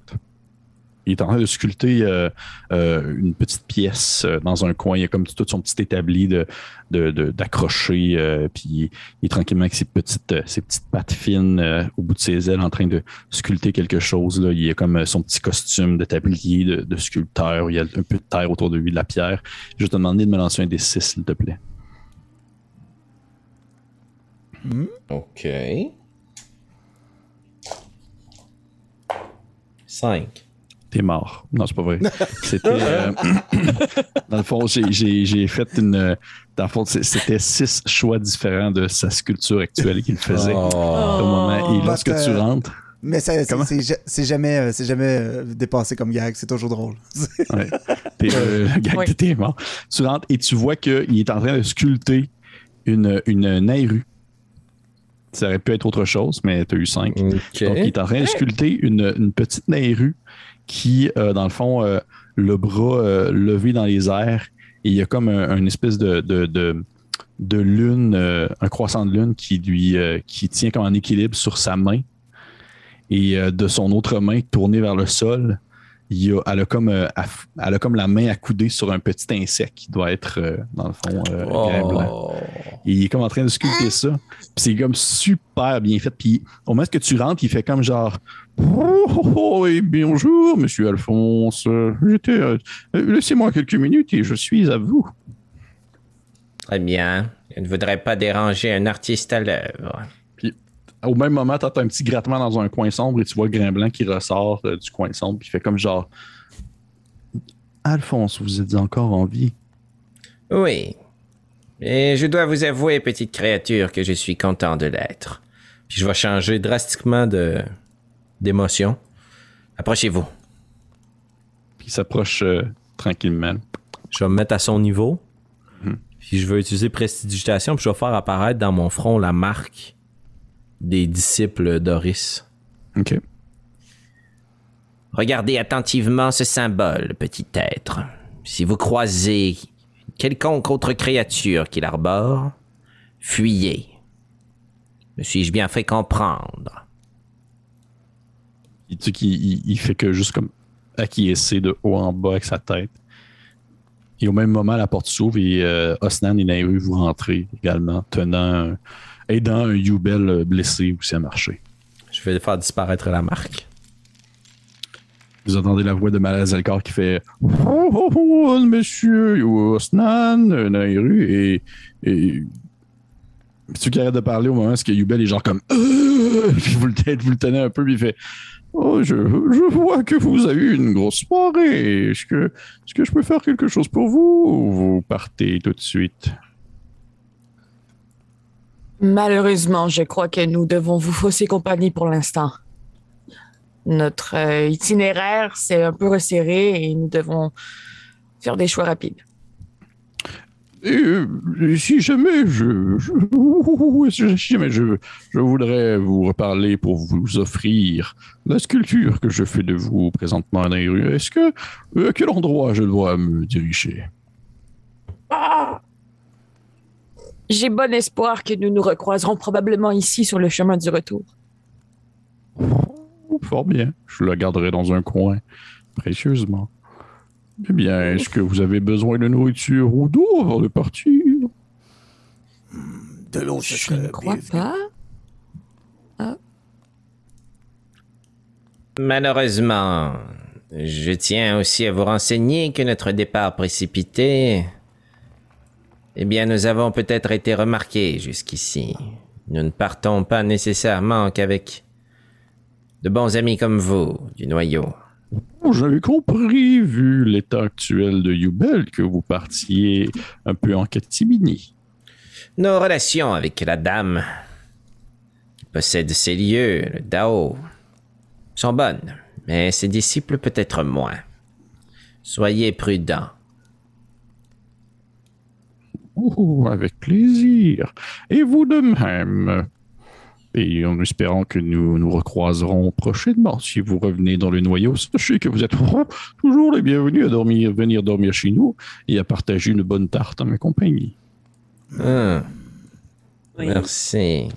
Il est en train de sculpter euh, euh, une petite pièce euh, dans un coin. Il a comme tout son petit établi de, d'accrocher. puis il est tranquillement avec ses petites, ses petites pattes fines au bout de ses ailes en train de sculpter quelque chose. Là. Il a comme son petit costume de tablier, de, sculpteur. Il y a un peu de terre autour de lui, de la pierre. Je vais te demander de me lancer un des six, s'il te plaît. OK. 5. T'es mort. Non, c'est pas vrai. C'était. euh, dans le fond, j'ai- j'ai j'ai fait une. Dans le fond, c'était six choix différents de sa sculpture actuelle qu'il faisait Oh. au moment. Et lorsque But, tu rentres, Mais ça, c'est- jamais, euh, c'est jamais euh, dépassé comme gag, c'est toujours drôle. Ouais. T'es, euh, gag Ouais. t'es mort. Tu rentres et tu vois qu'il est en train de sculpter une, une Nairu. Ça aurait pu être autre chose, mais tu as eu cinq. Donc, il est en train de sculpter une, une petite Nairu qui, euh, dans le fond, euh, le bras euh, levé dans les airs et il y a comme un, une espèce de, de, de, de lune, un croissant de lune qui lui qui tient comme en équilibre sur sa main. Et de son autre main tournée vers le sol, il a, elle, a comme, elle a comme la main accoudée sur un petit insecte qui doit être, dans le fond. Oh. Et il est comme en train de sculpter ça. Puis c'est comme super bien fait. Puis au moment que tu rentres, il fait comme genre Oh, oh, oh, et bonjour, monsieur Alphonse. J'étais. euh, euh, Laissez-moi quelques minutes et je suis à vous. Très bien. Je ne voudrais pas déranger un artiste à l'œuvre. Au même moment, tu entends un petit grattement dans un coin sombre et tu vois Grimblanc qui ressort euh, du coin sombre. Puis il fait comme genre Alphonse, vous êtes encore en vie? Oui. Et je dois vous avouer, petite créature, que je suis content de l'être. Puis je vais changer drastiquement de d'émotion. Approchez-vous. Puis il s'approche euh, tranquillement. Je vais me mettre à son niveau. Puis je vais utiliser prestidigitation, puis je vais faire apparaître dans mon front la marque des disciples d'Oris. OK. Regardez attentivement ce symbole, petit être. Si vous croisez quelconque autre créature qui l'arbore, fuyez. Me suis-je bien fait comprendre? Il, tu sais il, il fait que juste comme acquiescer de haut en bas avec sa tête. Et au même moment, la porte s'ouvre et euh, Osnan et Nairu vous rentrez également, tenant, un- aidant un Yubel euh, blessé aussi à marcher. Je vais faire disparaître la marque. Vous entendez la voix de Malazalkar qui fait Oh, oh, oh, monsieur Osnan, euh, Nairu, et, et celui qui arrête de parler au moment où Yubel est genre comme Euh Puis vous le, tenez- vous le tenez un peu, puis il fait Oh, je, vois que vous avez eu une grosse soirée. Est-ce que, que je peux faire quelque chose pour vous ou vous partez tout de suite? Malheureusement, je crois que nous devons vous fausser compagnie pour l'instant. Notre euh, itinéraire s'est un peu resserré et nous devons faire des choix rapides. Et, euh, si jamais je, je- si jamais je, je voudrais vous reparler pour vous offrir la sculpture que je fais de vous présentement dans les rues, est-ce que euh, à quel endroit je dois me diriger? J'ai bon espoir que nous nous recroiserons probablement ici sur le chemin du retour. Oh, Fort bien, je la garderai dans un coin précieusement. Eh bien, est-ce que vous avez besoin de nourriture ou d'eau avant de partir? De l'eau, ce Je ne crois pas. Malheureusement, je tiens aussi à vous renseigner que notre départ précipité, eh bien, nous avons peut-être été remarqués jusqu'ici. Nous ne partons pas nécessairement qu'avec de bons amis comme vous, du noyau. Oh, J'avais compris, vu l'état actuel de Yubel, que vous partiez un peu en catimini. Nos relations avec la dame qui possède ces lieux, le Dao, sont bonnes, mais ses disciples peut-être moins. Soyez prudents. Oh, avec plaisir. Et vous de même. Et en espérant que nous nous recroiserons prochainement. Si vous revenez dans le noyau, sachez que vous êtes toujours les bienvenus à dormir, venir dormir chez nous et à partager une bonne tarte en ma compagnie. Oui. Merci.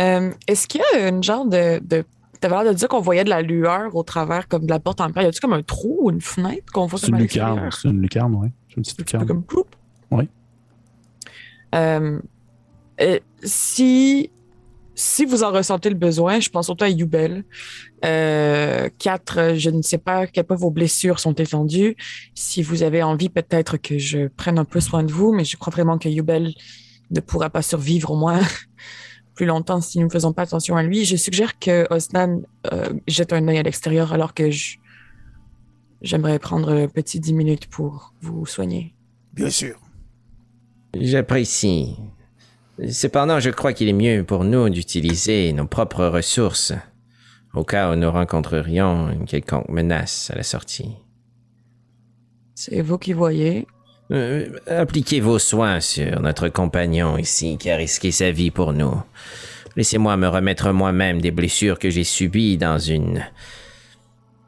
Euh, Est-ce qu'il y a une genre de. de... T'avais l'air de dire qu'on voyait de la lueur au travers comme de la porte en pierre? Y a-tu comme un trou ou une fenêtre qu'on voit C'est une lucarne. C'est une lucarne, oui. C'est une petite Un petit peu lucarne. comme. Oui. Euh, euh, si, si vous en ressentez le besoin, je pense surtout à Yubel. Euh, quatre, je ne sais pas à quel point vos blessures sont étendues. Si vous avez envie, peut-être que je prenne un peu soin de vous, mais je crois vraiment que Yubel ne pourra pas survivre au moins plus longtemps si nous ne faisons pas attention à lui. Je suggère que Osnan euh, jette un œil à l'extérieur alors que je, j'aimerais prendre un petit 10 minutes pour vous soigner. Bien sûr. J'apprécie. Cependant, je crois qu'il est mieux pour nous d'utiliser nos propres ressources au cas où nous rencontrerions une quelconque menace à la sortie. C'est vous qui voyez. Euh, appliquez vos soins sur notre compagnon ici qui a risqué sa vie pour nous. Laissez-moi me remettre moi-même des blessures que j'ai subies dans une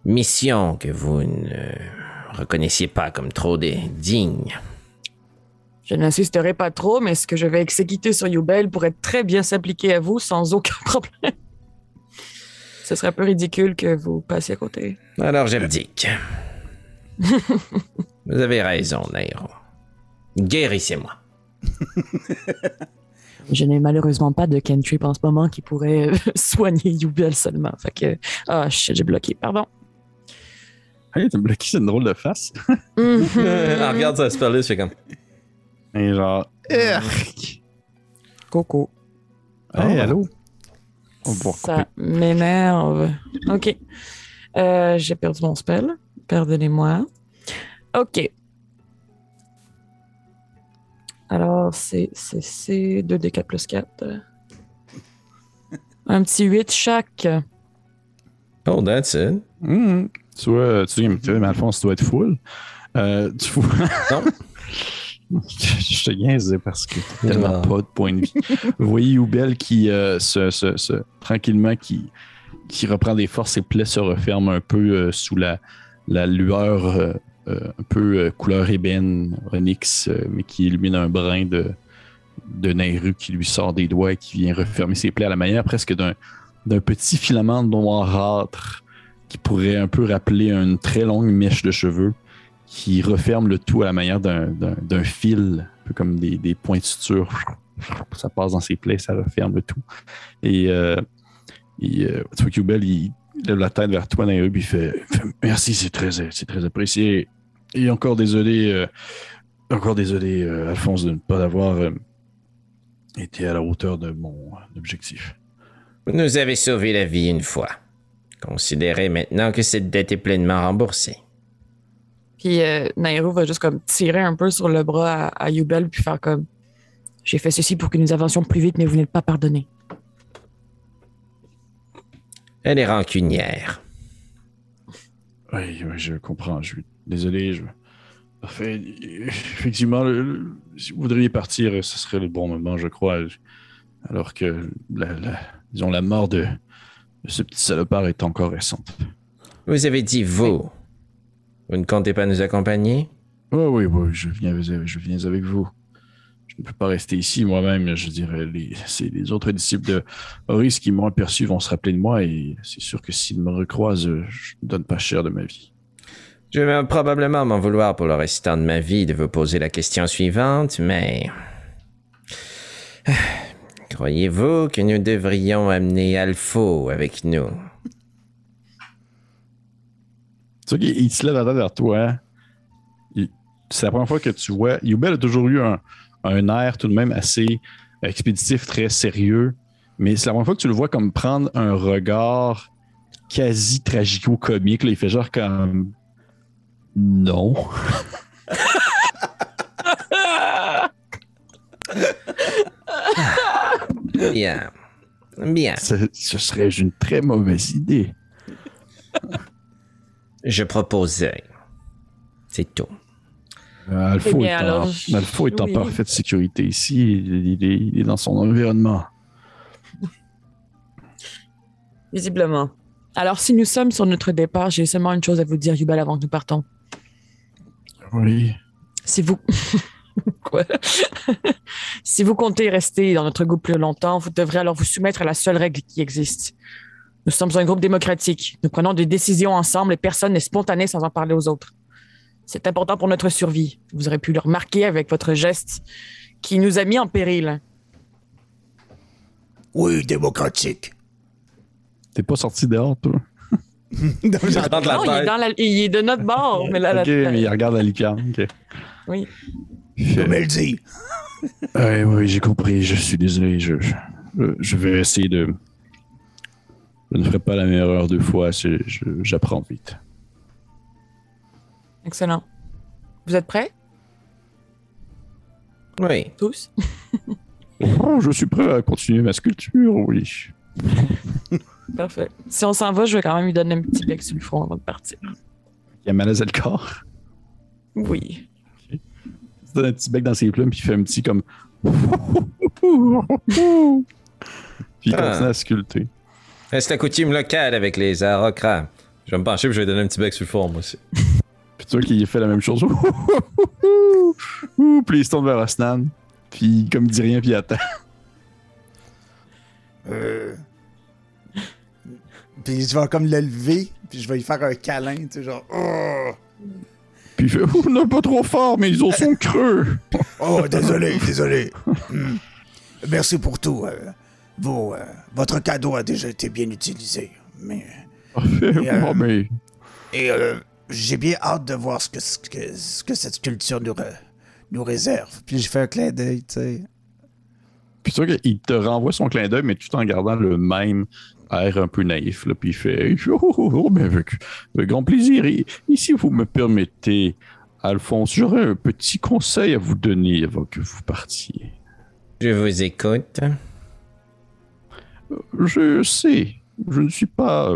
mission que vous ne reconnaissiez pas comme trop des- digne. Je n'insisterai pas trop, mais ce que je vais exécuter sur Yubel pourrait très bien s'appliquer à vous sans aucun problème. Ce serait un peu ridicule que vous passiez à côté. Alors j'abdique. vous avez raison, Nairo. Guérissez-moi. Je n'ai malheureusement pas de cantrip en ce moment qui pourrait euh, soigner Yubel seulement. Fait que. Ah, shit, j'ai bloqué, pardon. Hey, t'as bloqué, c'est une drôle de face. Ah, regarde ça, je fais comme. Et genre, Erk! Coco. Hey, Oh. allô? Ça m'énerve. OK. Euh, j'ai perdu mon spell. Pardonnez-moi. OK. Alors, c'est c'est- c'est 2d4 plus 4. Un petit 8 chaque. Oh, that's it. Mhm. Tu vois, tu dis, tu vois, mais Alphonse, tu dois être full. Euh, tu vois. Non. je te niaise parce que t'as tellement Ah. pas de point de vie. Vous voyez Youbel qui, euh, se, se- se- tranquillement, qui, qui reprend des forces, ses plaies se referment un peu euh, sous la, la lueur euh, un peu couleur ébène, onyx, mais qui illumine un brin de, de Nairu qui lui sort des doigts et qui vient refermer ses plaies à la manière presque d'un d'un petit filament noirâtre qui pourrait un peu rappeler une très longue mèche de cheveux qui referme le tout à la manière d'un- fil, un peu comme des, des points. Ça passe dans ses plaies, ça referme le tout. Et, euh, et euh, il lève la tête vers toi, puis il fait, Merci, c'est très, très apprécié. Et encore désolé, euh, encore désolé, euh, Alphonse, de ne pas avoir été à la hauteur de mon objectif. Vous nous avez sauvé la vie une fois. Considérez maintenant que cette dette est pleinement remboursée. Puis euh, Nairo va juste comme tirer un peu sur le bras à, à Yubel puis faire comme J'ai fait ceci pour que nous avancions plus vite, mais vous n'êtes pas pardonné. Elle est rancunière. Oui, oui, je comprends. Je suis désolé. Je... Parfait. Effectivement, le- le- si vous voudriez partir, ce serait le bon moment, je crois. Alors que, la, la- disons, la mort de, de ce petit salopard est encore récente. Vous avez dit vous. Vous ne comptez pas nous accompagner? Oui, oui, oui, je viens, je viens avec vous. Je ne peux pas rester ici moi-même. Je dirais, les, c'est les autres disciples de Horis qui m'ont aperçu vont se rappeler de moi et c'est sûr que s'ils me recroisent, je ne donne pas cher de ma vie. Je vais probablement m'en vouloir pour le restant de ma vie de vous poser la question suivante, mais... Croyez-vous que nous devrions amener Alpho avec nous? Tu vois qu'il il se lève la tête vers toi. C'est la première fois que tu vois. Yubel a toujours eu un, un air tout de même assez expéditif, très sérieux. Mais c'est la première fois que tu le vois comme prendre un regard quasi tragico-comique. Il fait genre comme. Non. Bien. Bien. Ce, ce serait une très mauvaise idée. Je proposais. C'est tout. Euh, Alpha Eh bien, est, en, alors, Alpha est en oui. parfaite sécurité ici. Il, il est, il est dans son environnement. Visiblement. Alors, si nous sommes sur notre départ, j'ai seulement une chose à vous dire, Yubel, avant que nous partons. Oui. Si vous. Quoi? si vous comptez rester dans notre groupe plus longtemps, vous devrez alors vous soumettre à la seule règle qui existe. Nous sommes un groupe démocratique. Nous prenons des décisions ensemble et personne n'est spontané sans en parler aux autres. C'est important pour notre survie. Vous aurez pu le remarquer avec votre geste qui nous a mis en péril. Oui, démocratique. T'es pas sorti dehors, toi? Non, la il est, tête. dans la- il est de notre bord. Mais là, la- ok, la- mais il regarde la licorne. Ok. Oui. Comme elle dit. Oui, oui, j'ai compris. Je suis désolé. Je, je, je vais essayer de. Je ne ferai pas la même erreur deux fois. J'apprends vite. Excellent. Vous êtes prêts, Oui. tous? Oh, je suis prêt à continuer ma sculpture, oui. Parfait. Si on s'en va, je vais quand même lui donner un petit bec sur le front avant de partir. Il a malaise le corps. Oui. Il se donne un petit bec dans ses plumes, puis il fait un petit comme. puis il Ah. continue à sculpter. C'est la coutume locale avec les arocrats. Je vais me pencher et je vais donner un petit bec sur le fond, moi aussi. Puis tu vois qu'il fait la même chose. puis il se tourne vers Osnan. Puis comme il dit rien, puis il attend. Euh. Puis je vais comme le lever, puis je vais lui faire un câlin, tu sais, genre. Oh, Puis il fait Oh, non, pas trop fort, mais ils os sont creux. Oh, désolé, désolé. Hmm. Merci pour tout. euh, vos, euh, votre cadeau a déjà été bien utilisé. Mais, Parfait. Et, euh, Bon, mais et euh, j'ai bien hâte de voir ce que, ce que, ce que cette sculpture nous, re- nous réserve. Puis je fais un clin d'œil, tu sais. Puis tu vois qu'il te renvoie son clin d'œil, mais tout en gardant le même air un peu naïf. Là. Puis il fait, il fait, oh, oh, oh, ben, avec, avec grand plaisir. Et, et si vous me permettez, Alphonse, j'aurais un petit conseil à vous donner avant que vous partiez. Je vous écoute. Je sais, je ne suis pas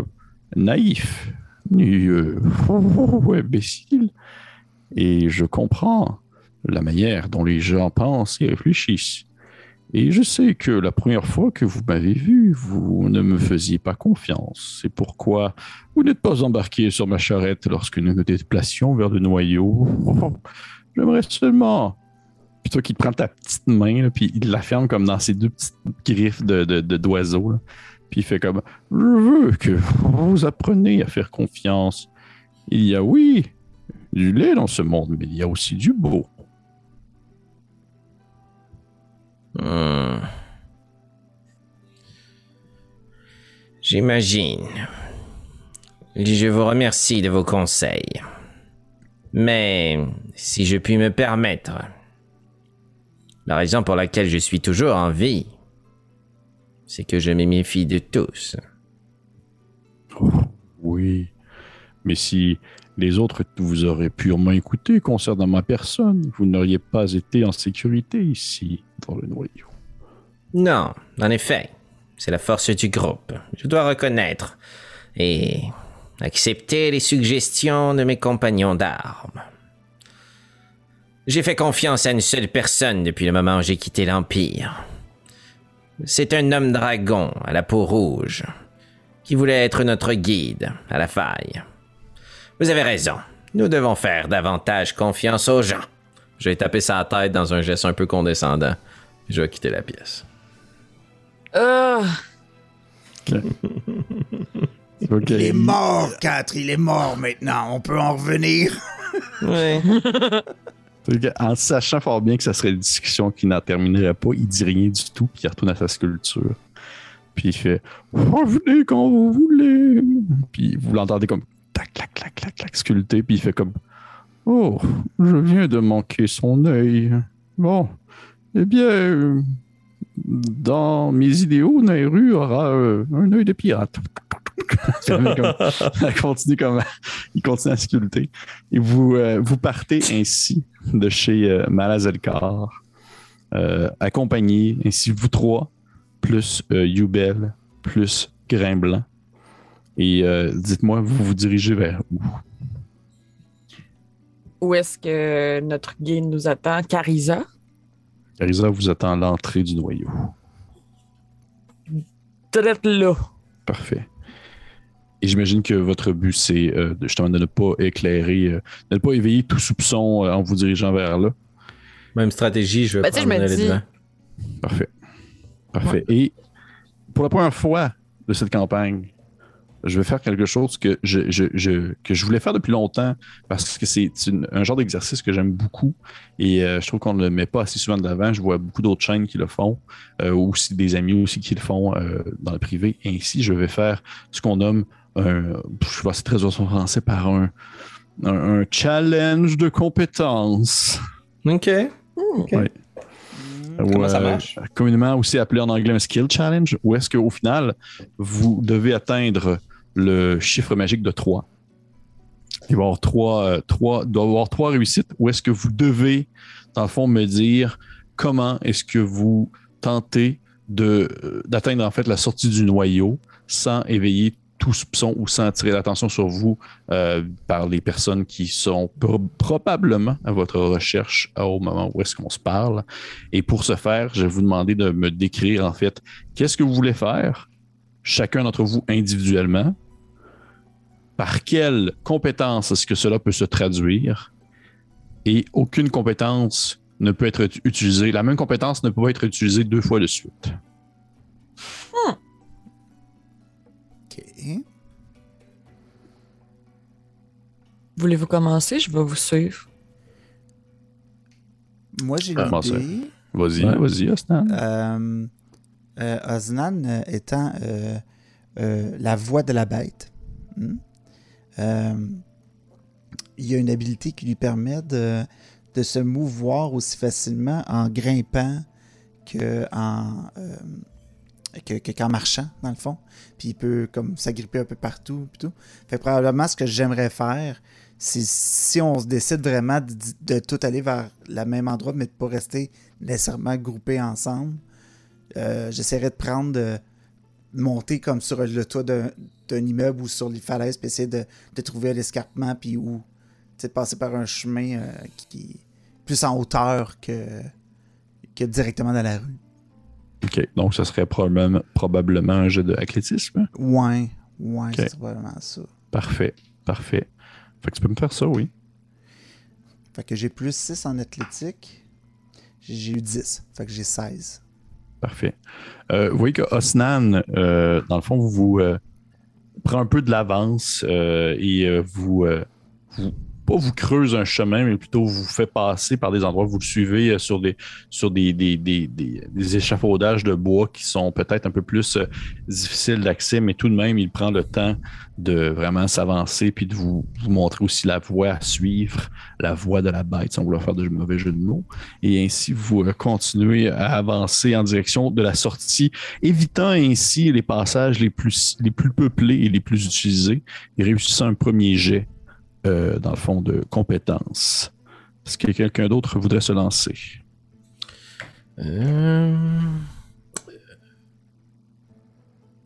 naïf, ni euh, imbécile. Et je comprends la manière dont les gens pensent et réfléchissent. Et je sais que la première fois que vous m'avez vu, vous ne me faisiez pas confiance. C'est pourquoi vous n'êtes pas embarqué sur ma charrette lorsque nous nous déplacions vers le noyau. J'aimerais seulement... Puis toi qui prends ta petite main, là, puis il la ferme comme dans ses deux petites griffes de, de, d'oiseau. Puis il fait comme Je veux que vous appreniez à faire confiance. Il y a, oui, du lait dans ce monde, mais il y a aussi du beau. Hmm. J'imagine. Je vous remercie de vos conseils. Mais si je puis me permettre, la raison pour laquelle je suis toujours en vie, c'est que je me méfie de tous. Oui, mais si les autres vous auraient purement écouté concernant ma personne, vous n'auriez pas été en sécurité ici, dans le noyau. Non, en effet, c'est la force du groupe. Je dois reconnaître et accepter les suggestions de mes compagnons d'armes. J'ai fait confiance à une seule personne depuis le moment où j'ai quitté l'Empire. C'est un homme dragon à la peau rouge qui voulait être notre guide à la faille. Vous avez raison. Nous devons faire davantage confiance aux gens. Je vais taper sa tête dans un geste un peu condescendant. Je vais quitter la pièce. Ah! Ok. Il est mort, 4, il est mort maintenant. On peut en revenir. Ouais. En sachant fort bien que ça serait une discussion qui n'en terminerait pas, il dit rien du tout, puis il retourne à sa sculpture. Puis il fait Revenez quand vous voulez. Puis vous l'entendez comme tac, clac, clac, clac, clac, sculpter, puis il fait comme Oh, je viens de manquer son œil. Bon, eh bien, euh, dans mes idéaux, Nairu aura euh, un œil de pirate. Comme- continue comme il continue à sculpter. Et vous, euh, vous partez ainsi de chez euh, Malazelkar, euh, accompagné, ainsi vous trois, plus euh, Yubel, plus Grain Blanc. Et dites-moi, vous vous dirigez vers où? Où est-ce que notre guide nous attend? Carisa? Carisa vous attend à l'entrée du noyau. Peut-être là. Parfait. Et j'imagine que votre but, c'est euh, justement de ne pas éclairer, euh, de ne pas éveiller tout soupçon euh, en vous dirigeant vers là. Même stratégie, je vais Ben, prendre je dis- devant. Parfait. Parfait. Et pour la première fois de cette campagne, je vais faire quelque chose que je, je- je- que je voulais faire depuis longtemps parce que c'est une- un genre d'exercice que j'aime beaucoup et euh, je trouve qu'on ne le met pas assez souvent de l'avant. Je vois beaucoup d'autres chaînes qui le font, euh, ou aussi des amis aussi qui le font euh, dans le privé. Et ainsi, je vais faire ce qu'on nomme un, je vais c'est très en français par un, un, un challenge de compétences. Ok. Ouais. Comment Ou, ça euh, marche? communément aussi appelé en anglais un skill challenge, où est-ce qu'au final, vous devez atteindre le chiffre magique de 3. Il va y avoir trois, euh, trois, doit y avoir trois réussites, où est-ce que vous devez, dans le fond, me dire comment est-ce que vous tentez de, euh, d'atteindre en fait la sortie du noyau sans éveiller tout soupçon ou sans attirer l'attention sur vous euh, par les personnes qui sont pro- probablement à votre recherche au moment où est-ce qu'on se parle. Et pour ce faire, je vais vous demander de me décrire en fait qu'est-ce que vous voulez faire, chacun d'entre vous individuellement, par quelle compétence est-ce que cela peut se traduire, et aucune compétence ne peut être utilisée, la même compétence ne peut pas être utilisée deux fois de suite. Voulez-vous commencer? Je vais vous suivre. Moi, j'ai Ah, l'idée. Vas-y, Ouais. vas-y, Ostan. Euh, euh, Osnan euh, étant euh, euh, la voix de la bête, hmm, euh, il y a une habilité qui lui permet de, de se mouvoir aussi facilement en grimpant que en, euh, que- que- qu'en marchant, dans le fond. Puis il peut comme s'agripper un peu partout. Puis tout. Fait que probablement ce que j'aimerais faire, c'est si on se décide vraiment de, tout aller vers le même endroit, mais de pas rester nécessairement groupés ensemble, euh, j'essaierais de prendre, de monter comme sur le toit d'un immeuble ou sur les falaises, puis essayer de, de trouver l'escarpement, puis où, tu passer par un chemin euh, qui est plus en hauteur que, que directement dans la rue. OK. Donc, ce serait probablement, probablement un jeu d'athlétisme. Ouais, ouais, Ok. c'est probablement ça. Parfait. Parfait. Fait que tu peux me faire ça, oui. Fait que j'ai plus 6 en athlétique. J'ai eu 10. Fait que j'ai 16. Parfait. Euh, vous voyez que Osnan, euh, dans le fond, vous euh, prend un peu de l'avance euh, et vous, vous- pas vous creuse un chemin, mais plutôt vous fait passer par des endroits. Vous le suivez euh, sur des sur des, des, des, des- échafaudages de bois qui sont peut-être un peu plus euh, difficiles d'accès, mais tout de même, il prend le temps de vraiment s'avancer puis de vous, vous montrer aussi la voie à suivre, la voie de la bête, sans vouloir faire de mauvais jeu de mots. Et ainsi, vous euh, continuez à avancer en direction de la sortie, évitant ainsi les passages les plus, les plus peuplés et les plus utilisés, et réussissant un premier jet, euh, dans le fond, de compétences. Est-ce que quelqu'un d'autre voudrait se lancer? Euh,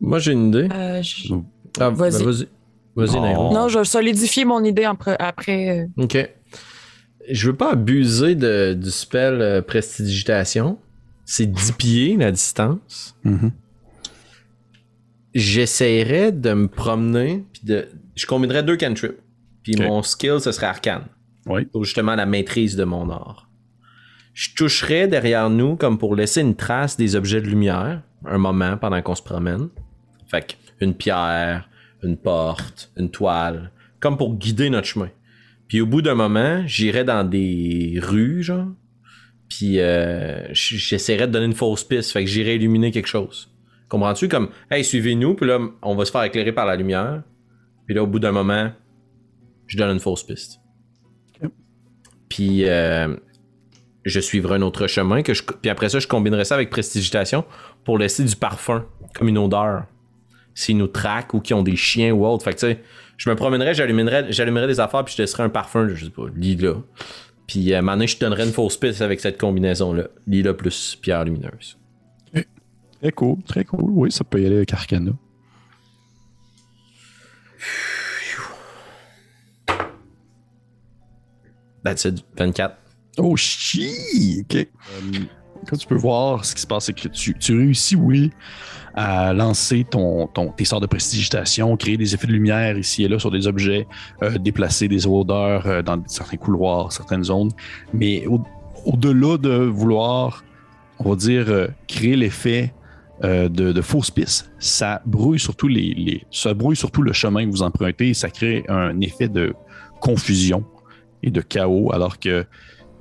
Moi, j'ai une idée. Euh, je- Ah, Vas-y. ben, vas-y. Vas-y, Non. Nairo. Non, je vais solidifier mon idée après. après Ok. Je veux pas abuser de, du spell prestidigitation. C'est 10 pieds la distance. Mhm. J'essaierais de me promener. Puis de... Je combinerais deux cantrips. Puis mon skill, ce serait arcane. Oui. Pour justement la maîtrise de mon art. Je toucherais derrière nous comme pour laisser une trace des objets de lumière. Un moment pendant qu'on se promène. Fait que une pierre, une porte, une toile. Comme pour guider notre chemin. Puis au bout d'un moment, j'irais dans des rues, genre. Puis euh, j- j'essaierais de donner une fausse piste. Fait que j'irais illuminer quelque chose. Comprends-tu? Comme, hey, suivez-nous. Puis là, on va se faire éclairer par la lumière. Puis là, au bout d'un moment, je donne une fausse piste. Puis euh, je suivrai un autre chemin. Que je, puis après ça, je combinerai ça avec prestidigitation pour laisser du parfum, comme une odeur. S'ils nous traquent ou qu'ils ont des chiens ou autre. Fait que tu sais, je me promènerais, j'allumerais, j'allumerais des affaires, puis je laisserais un parfum, je sais pas, lit-là. Puis euh, maintenant, je te donnerais une fausse piste avec cette combinaison-là. Lit-là plus pierre lumineuse. Très cool, très cool. Oui, ça peut y aller avec Arcana. That's it, 24. Oh, chi! OK. Euh, comme tu peux voir, ce qui se passe, c'est que tu, tu réussis, oui, à lancer ton, ton, tes sorts de prestidigitation, créer des effets de lumière ici et là sur des objets, euh, déplacer des odeurs euh, dans certains couloirs, certaines zones. Mais au- au-delà de vouloir, on va dire, créer l'effet de, de fausses pistes, ça brouille surtout les- ça brouille surtout le chemin que vous empruntez et ça crée un effet de confusion de chaos, alors que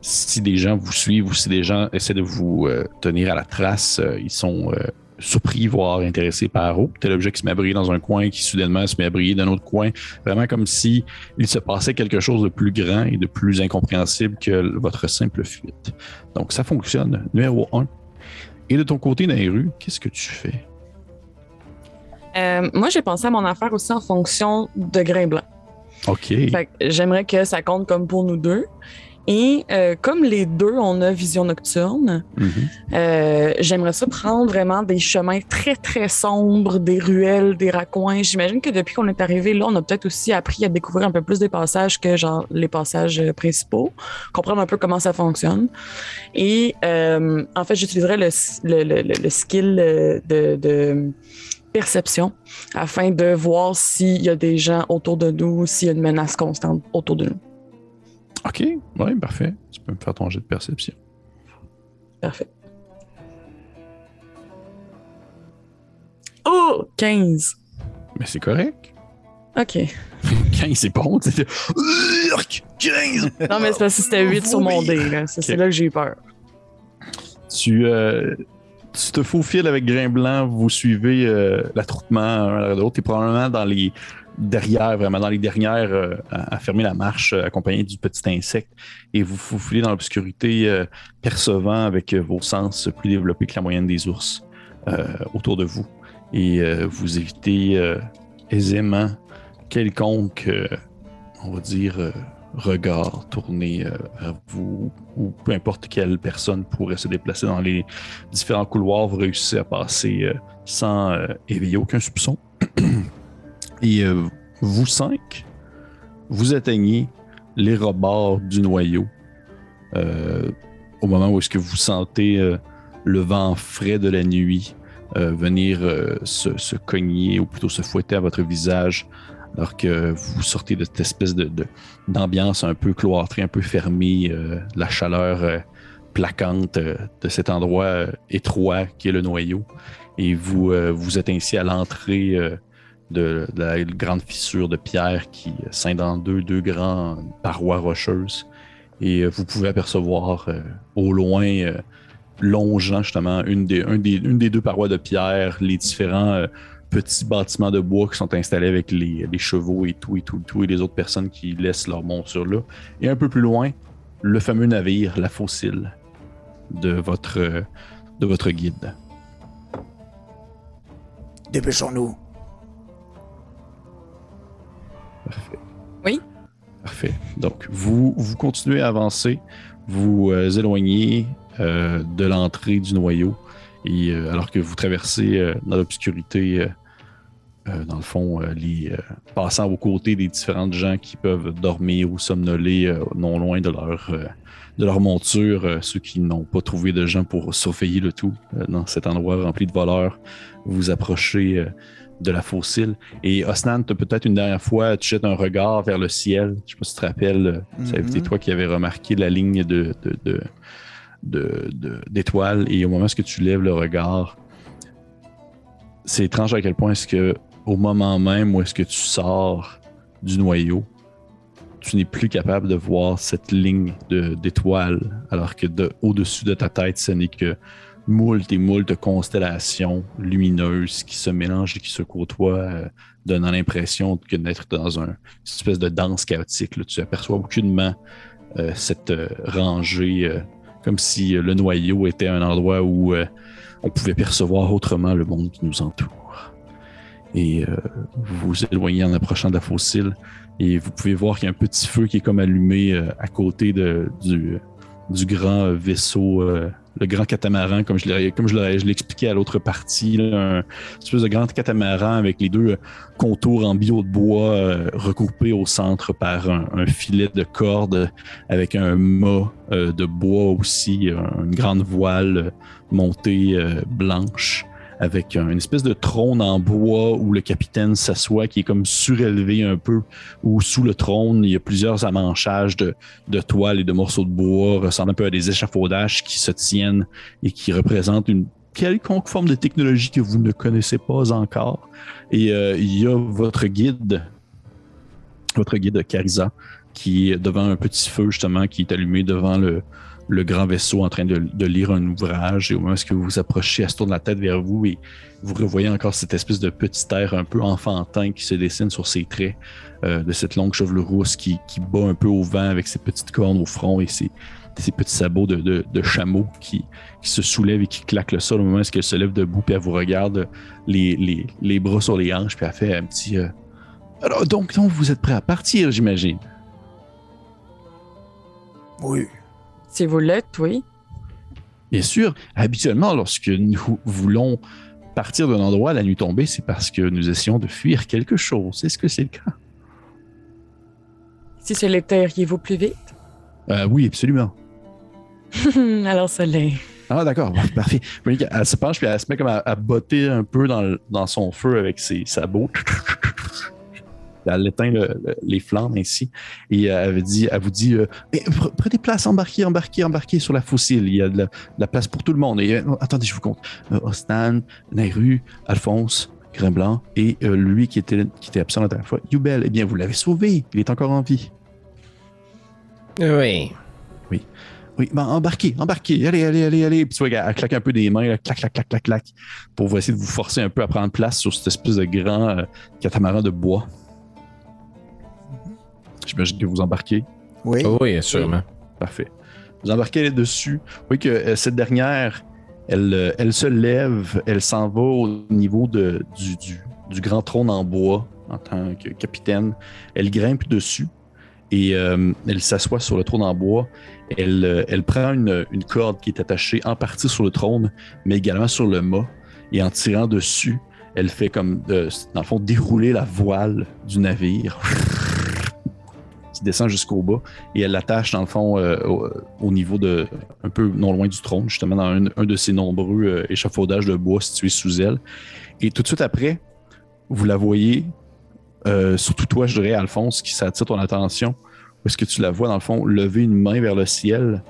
si des gens vous suivent ou si des gens essaient de vous euh, tenir à la trace, euh, ils sont euh, surpris, voire intéressés par oh, tel objet qui se met à briller dans un coin, qui soudainement se met à briller dans un autre coin, vraiment comme si il se passait quelque chose de plus grand et de plus incompréhensible que votre simple fuite. Donc ça fonctionne. Numéro 1. Et de ton côté, rues, qu'est-ce que tu fais? moi, j'ai pensé à mon affaire aussi en fonction de grain. OK. J'aimerais que ça compte comme pour nous deux. Et euh, comme les deux, on a vision nocturne, Mhm. euh, j'aimerais ça prendre vraiment des chemins très, très sombres, des ruelles, des raccoins. J'imagine que depuis qu'on est arrivé là, on a peut-être aussi appris à découvrir un peu plus des passages que genre les passages euh, principaux, comprendre un peu comment ça fonctionne. Et euh, en fait, j'utiliserais le, le, le, le- le skill de, de perception afin de voir s'il y a des gens autour de nous, s'il y a une menace constante autour de nous. OK, oui, parfait. Tu peux me faire ton jet de perception. Parfait. Oh, 15. Mais c'est correct. OK. 15, c'est bon. tu sais. Urk, 15! Non, mais c'est parce que c'était 8 sur mon dé. C'est là que j'ai eu peur. Tu, euh, tu te faufiles avec Grain Blanc, vous suivez euh, l'attroupement un à l'autre. Tu probablement dans les derrière, vraiment dans les dernières euh, à, fermer la marche, euh, accompagné du petit insecte. Et vous faufilez dans l'obscurité, percevant avec vos sens plus développés que la moyenne des ours autour de vous. Et vous évitez aisément quelconque, on va dire, regard tourné euh, vers vous ou peu importe quelle personne pourrait se déplacer dans les différents couloirs, vous réussissez à passer euh, sans euh, éveiller aucun soupçon. Et euh, vous cinq, vous atteignez les rebords du noyau euh, au moment où est-ce que vous sentez euh, le vent frais de la nuit euh, venir euh, se cogner ou plutôt se fouetter à votre visage alors que vous sortez de cette espèce d'ambiance un peu cloîtrée, un peu fermée, euh, la chaleur euh, plaquante euh, de cet endroit étroit qui est le noyau. Et vous, êtes ainsi à l'entrée de, la grande fissure de pierre qui scinde en deux, deux grandes parois rocheuses. Et vous pouvez apercevoir au loin, longeant justement une une des deux parois de pierre, les différents petits bâtiments de bois qui sont installés avec les, les chevaux et tout, et tout, et tout, et les autres personnes qui laissent leur monture là. Et un peu plus loin, le fameux navire, la fossile de votre, de votre guide. Dépêchons-nous. Parfait. Oui. Parfait. Donc, vous, vous continuez à avancer, vous euh, éloignez euh, de l'entrée du noyau, et euh, alors que vous traversez euh, dans l'obscurité, euh, dans le fond, les, passant aux côtés des différentes gens qui peuvent dormir ou somnoler non loin de leur, de leur monture, ceux qui n'ont pas trouvé de gens pour surveiller le tout dans cet endroit rempli de voleurs, vous approchez de la fossile. Et Osnan, peut-être une dernière fois, tu jettes un regard vers le ciel. Je sais pas si tu te rappelles, avait été Mhm. toi qui avais remarqué la ligne de, de, de- de- de- d'étoiles. Et au moment où tu lèves le regard, c'est étrange à quel point est-ce que au moment même où est-ce que tu sors du noyau, tu n'es plus capable de voir cette ligne d'étoiles, alors que de, au-dessus de ta tête, ce n'est que moult et moult constellations lumineuses qui se mélangent et qui se côtoient, euh, donnant l'impression que d'être dans un, une espèce de danse chaotique. là. Tu aperçois aucunement euh, cette euh, rangée, comme si euh, le noyau était un endroit où euh, on pouvait percevoir autrement le monde qui nous entoure. Et euh, vous vous éloignez en approchant de la fossile et vous pouvez voir qu'il y a un petit feu qui est comme allumé à côté du, grand vaisseau, le grand catamaran, comme je l'ai, comme expliqué à l'autre partie, là, un espèce de grand catamaran avec les deux contours en bio de bois euh, recoupés au centre par un, filet de corde avec un mât euh, de bois aussi, une grande voile montée euh, blanche avec un- une espèce de trône en bois où le capitaine s'assoit qui est comme surélevé un peu où sous le trône il y a plusieurs amanchages de, toiles et de morceaux de bois ressemblant un peu à des échafaudages qui se tiennent et qui représentent une quelconque forme de technologie que vous ne connaissez pas encore. Et euh, il y a votre guide, votre guide Carisa, qui est devant un petit feu justement, qui est allumé devant le, le grand vaisseau en train de, de lire un ouvrage. Et au moment où vous vous approchez, elle se tourne la tête vers vous et vous revoyez encore cette espèce de petit air un peu enfantin qui se dessine sur ses traits, euh, de cette longue chevelure rousse qui, qui bat un peu au vent avec ses petites cornes au front et ses, ses petits sabots de, de, chameau qui, qui se soulèvent et qui claquent le sol au moment où elle se lève debout, puis elle vous regarde les, les, les bras sur les hanches, puis elle fait un petit... euh, Alors, donc, donc, vous êtes prêt à partir, j'imagine? Oui. Si vous l'êtes, oui. Bien sûr, habituellement, lorsque nous voulons partir d'un endroit à la nuit tombée, c'est parce que nous essayons de fuir quelque chose. Est-ce que c'est le cas? Si c'est l'été, iriez-vous plus vite? Euh, oui, absolument. Alors, ça l'est. Ah, d'accord, parfait. Elle se penche puis elle se met comme à, à botter un peu dans, le- dans son feu avec ses sabots. Elle éteint le- le- les flammes ainsi. Et elle, dit, elle vous dit euh, Eh, pre- Prenez place, embarquez, embarquez, embarquez sur la fossile. Il y a de la, de la place pour tout le monde. Et, euh, attendez, je vous compte. Euh, Ostan, Nairu, Alphonse, Grimblanc et euh, lui qui était, qui était absent la dernière fois, Yubel. Eh bien, vous l'avez sauvé. Il est encore en vie. Oui. Oui, ben embarquez, embarquez, allez, allez, allez, allez. Puis tu vois elle claque un peu des mains, là, clac, clac, clac, clac, clac, pour essayer de vous forcer un peu à prendre place sur cette espèce de grand euh, catamaran de bois. J'imagine que vous embarquez. Oui. Oh oui, sûrement. Parfait. Vous embarquez dessus. Vous voyez que euh, cette dernière, elle, euh, elle se lève, elle s'en va au niveau de, du, du- du grand trône en bois en tant que capitaine. Elle grimpe dessus et euh, elle s'assoit sur le trône en bois. Elle, euh, elle prend une, une corde qui est attachée en partie sur le trône, mais également sur le mât. Et en tirant dessus, elle fait comme, euh, dans le fond, dérouler la voile du navire qui descend jusqu'au bas et elle l'attache dans le fond euh, au, au niveau de un peu non loin du trône, justement dans un, de ces nombreux euh, échafaudages de bois situés sous elle. Et tout de suite après, vous la voyez, euh, surtout toi, je dirais, Alphonse, qui s'attire ton attention, parce que tu la vois dans le fond lever une main vers le ciel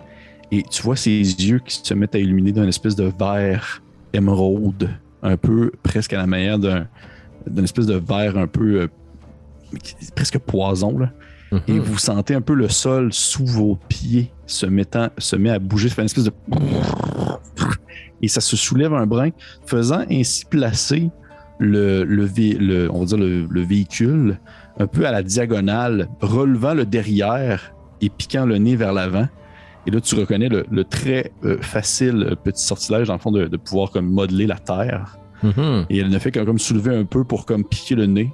et tu vois ses yeux qui se mettent à illuminer d'un espèce de vert émeraude, un peu presque à la manière d'un d'une espèce de vert un peu euh, presque poison là et Mhm. vous sentez un peu le sol sous vos pieds se mettant se met à bouger, fait une espèce de et ça se soulève un brin, faisant ainsi placer le, le, le- on va dire le, le véhicule un peu à la diagonale, relevant le derrière et piquant le nez vers l'avant. Et là, tu reconnais le, le très euh, facile petit sortilège, dans le fond, de, de pouvoir comme modeler la terre. Mhm. Et elle ne fait que comme soulever un peu pour comme piquer le nez.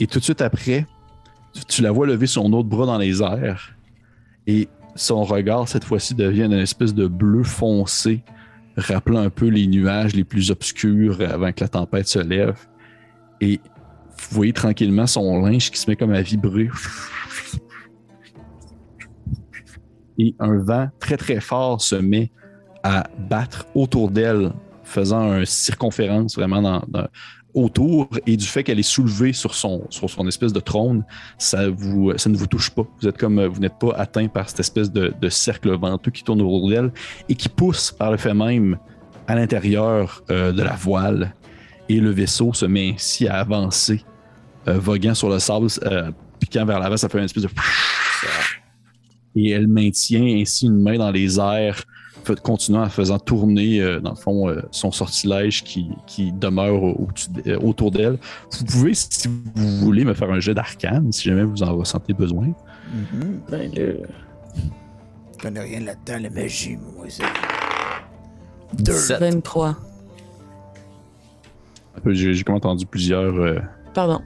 Et tout de suite après, tu, la vois lever son autre bras dans les airs. Et son regard, cette fois-ci, devient une espèce de bleu foncé, rappelant un peu les nuages les plus obscurs avant que la tempête se lève. Et vous voyez tranquillement son linge qui se met comme à vibrer. Et un vent très très fort se met à battre autour d'elle, faisant une circonférence vraiment dans- autour. Et du fait qu'elle est soulevée sur son, sur son espèce de trône, ça, vous, ça ne vous touche pas. Vous êtes comme vous n'êtes pas atteint par cette espèce de, de cercle venteux qui tourne autour d'elle et qui pousse par le fait même à l'intérieur euh, de la voile. Et le vaisseau se met ainsi à avancer, euh, voguant sur le sable, euh, piquant vers l'avant. Ça fait une espèce de et elle maintient ainsi une main dans les airs, continuant à faisant tourner, euh, dans le fond, euh, son sortilège qui, qui demeure au- d- euh, autour d'elle. Vous pouvez, si vous voulez, me faire un jet d'arcane, si jamais vous en ressentez besoin. Mhm. Ben, le... Je connais rien là-dedans, la magie, moi. c'est- 17. 23. J'ai comme entendu plusieurs euh, Pardon.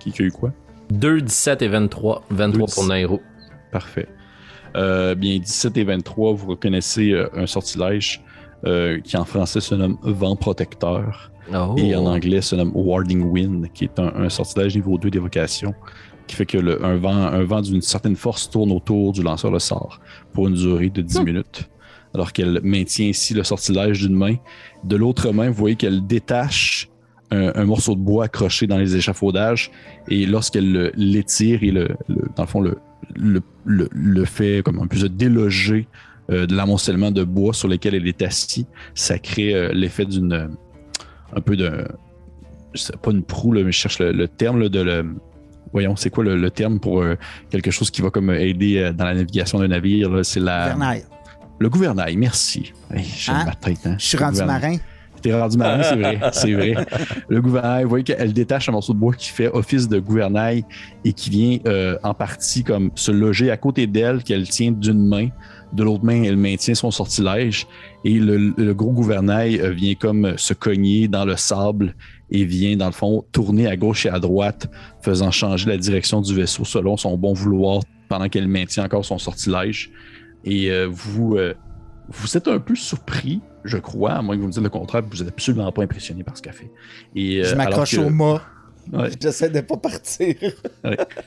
qui qui a eu quoi? 2, 17 et 23. 23 pour 17. Nairo. Parfait. Euh, bien, 17 et 23, vous reconnaissez euh, un sortilège euh, qui en français se nomme Vent Protecteur. Oh. et en anglais se nomme Warding Wind, qui est un, un sortilège niveau 2 d'évocation, qui fait que le- un vent, un vent d'une certaine force tourne autour du lanceur de sort pour une durée de 10 minutes. Alors qu'elle maintient ici le sortilège d'une main. De l'autre main, vous voyez qu'elle détache un, un morceau de bois accroché dans les échafaudages et lorsqu'elle le- l'étire et le, le- dans le fond le, le, le- le fait comme un peu se déloger euh, de l'amoncellement de bois sur lequel elle est assise, ça crée euh, l'effet d'une euh, un peu de pas une proue là, mais je cherche le, le terme là, de le voyons c'est quoi le, le terme pour euh, quelque chose qui va comme aider dans la navigation d'un navire c'est la Vernaille. le gouvernail merci hey, Hein? ma tête hein? Je suis rendu Gouvernail. marin. T'es rendu marin, c'est vrai, c'est vrai. Le gouvernail, vous voyez qu'elle détache un morceau de bois qui fait office de gouvernail et qui vient euh, en partie comme se loger à côté d'elle, qu'elle tient d'une main. De l'autre main, elle maintient son sortilège et le, le gros gouvernail euh, vient comme se cogner dans le sable et vient, dans le fond, tourner à gauche et à droite, faisant changer la direction du vaisseau selon son bon vouloir pendant qu'elle maintient encore son sortilège. Et euh, vous, euh, vous êtes un peu surpris, je crois, à moins que vous me dites le contraire, vous n'êtes absolument pas impressionné par ce qu'elle fait. Et, euh, Je m'accroche que- au mât. Ouais. J'essaie de pas partir.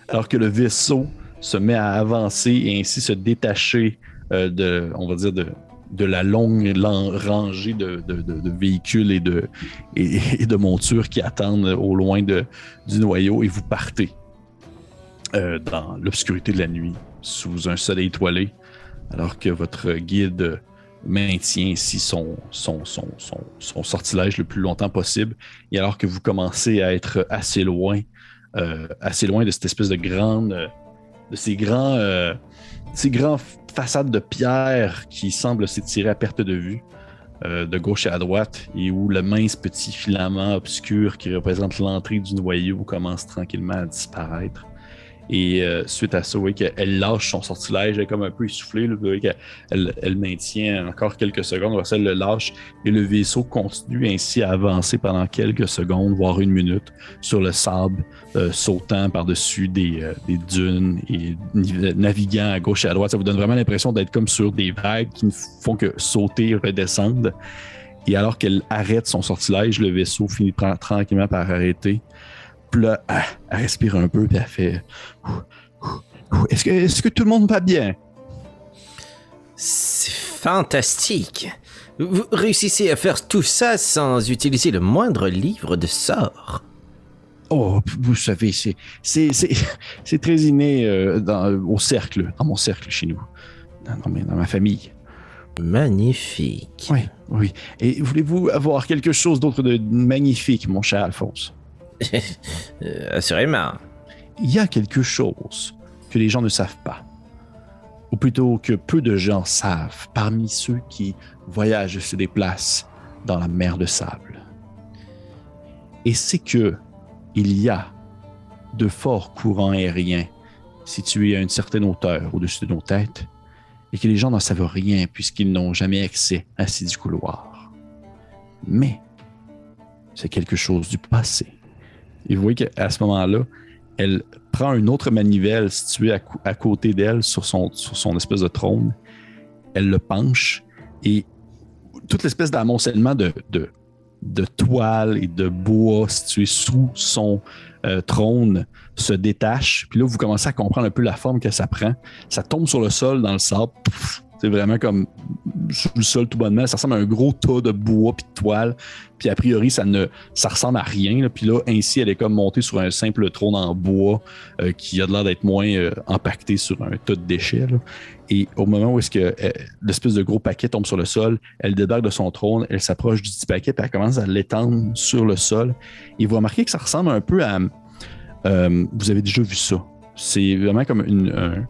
alors que le vaisseau se met à avancer et ainsi se détacher euh, de, on va dire, de, de la longue rangée de, de- de- de véhicules et de, et, et de montures qui attendent au loin de, du noyau et vous partez euh, dans l'obscurité de la nuit sous un soleil étoilé alors que votre guide maintient ici son, son, son, son, sortilège le plus longtemps possible et alors que vous commencez à être assez loin euh, assez loin de cette espèce de grande, de ces grands, euh, ces façades de pierre qui semblent s'étirer à perte de vue, euh, de gauche à droite, et où le mince petit filament obscur qui représente l'entrée du noyau commence tranquillement à disparaître. Et euh, suite à ça, vous voyez qu'elle lâche son sortilège, elle est comme un peu essoufflée. Vous voyez qu'elle elle, maintient encore quelques secondes, elle le lâche, et le vaisseau continue ainsi à avancer pendant quelques secondes, voire une minute, sur le sable, euh, sautant par-dessus des, euh, dunes et naviguant à gauche et à droite. Ça vous donne vraiment l'impression d'être comme sur des vagues qui ne font que sauter redescendre. Et alors qu'elle arrête son sortilège, le vaisseau finit tra- tranquillement par arrêter. Puis là, elle, elle respire un peu, puis elle fait Est-ce que, est-ce que tout le monde va bien? C'est fantastique. Vous réussissez à faire tout ça sans utiliser le moindre livre de sort. Oh, vous savez, c'est, très inné euh, dans, au cercle, dans mon cercle chez nous, dans, dans ma famille. Magnifique. Oui, oui. Et voulez-vous avoir quelque chose d'autre de magnifique, mon cher Alphonse? assurément. Il y a quelque chose que les gens ne savent pas, ou plutôt que peu de gens savent parmi ceux qui voyagent et se déplacent dans la mer de sable. Et c'est que il y a de forts courants aériens situés à une certaine hauteur au-dessus de nos têtes et que les gens n'en savent rien puisqu'ils n'ont jamais accès à ces du couloir. Mais c'est quelque chose du passé. Et vous voyez qu'à ce moment-là, elle prend une autre manivelle située à, côté d'elle sur son, sur son espèce de trône. Elle le penche et toute l'espèce d'amoncellement de, de, toile et de bois situé sous son euh, trône se détache. Puis là, vous commencez à comprendre un peu la forme que ça prend. Ça tombe sur le sol dans le sable. C'est vraiment comme sur le sol tout bonnement. Ça ressemble à un gros tas de bois puis de toile. Puis a priori, ça ne ça ressemble à rien. Puis là, ainsi, elle est comme montée sur un simple trône en bois euh, qui a l'air d'être moins euh, empaqueté sur un tas de déchets. Et au moment où est-ce que euh, l'espèce de gros paquet tombe sur le sol, elle débarque de son trône, elle s'approche du petit paquet, puis elle commence à l'étendre sur le sol. Et vous remarquez que ça ressemble un peu à... euh, vous avez déjà vu ça. C'est vraiment comme une... un-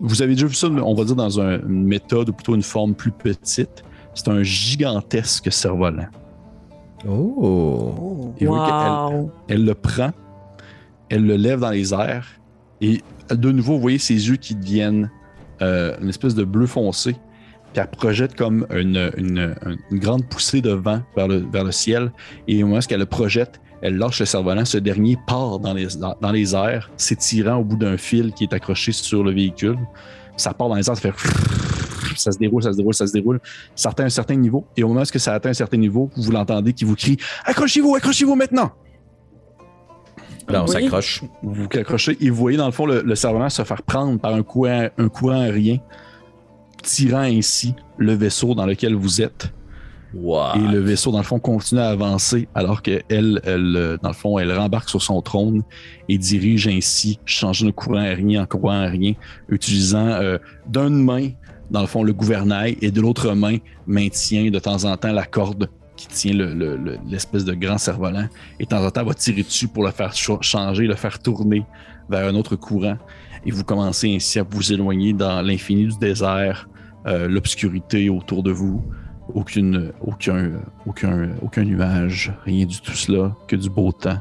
vous avez déjà vu ça, on va dire, dans un- une méthode ou plutôt une forme plus petite. C'est un gigantesque cerf-volant. Oh. Oh. Et elle le prend, elle le lève dans les airs, et de nouveau, vous voyez ses yeux qui deviennent euh, une espèce de bleu foncé, puis elle projette comme une, une- une grande poussée de vent vers le, vers le ciel, et au moment où elle le projette, elle lâche le cerf-volant, ce dernier part dans les, dans, dans les airs, s'étirant au bout d'un fil qui est accroché sur le véhicule. Ça part dans les airs, ça fait ça se déroule, ça se déroule, ça se déroule. Ça atteint un certain niveau. Et au moment où ça atteint un certain niveau, vous l'entendez qui vous crie Accrochez-vous, accrochez-vous maintenant! Là, on Oui. s'accroche. vous vous accrochez et vous voyez dans le fond le, le cerf-volant se faire prendre par un courant, un courant aérien, tirant ainsi le vaisseau dans lequel vous êtes. Et le vaisseau, dans le fond, continue à avancer alors qu'elle, elle, euh, dans le fond, elle rembarque sur son trône et dirige ainsi, changeant le courant aérien en courant aérien, utilisant euh, d'une main, dans le fond, le gouvernail et de l'autre main, maintient de temps en temps la corde qui tient le- le- le- l'espèce de grand cerf-volant. Et de temps en temps, va tirer dessus pour le faire ch- changer, le faire tourner vers un autre courant. Et vous commencez ainsi à vous éloigner dans l'infini du désert, euh, l'obscurité autour de vous aucune, aucun, aucun, aucun nuage, rien du tout cela, que du beau temps,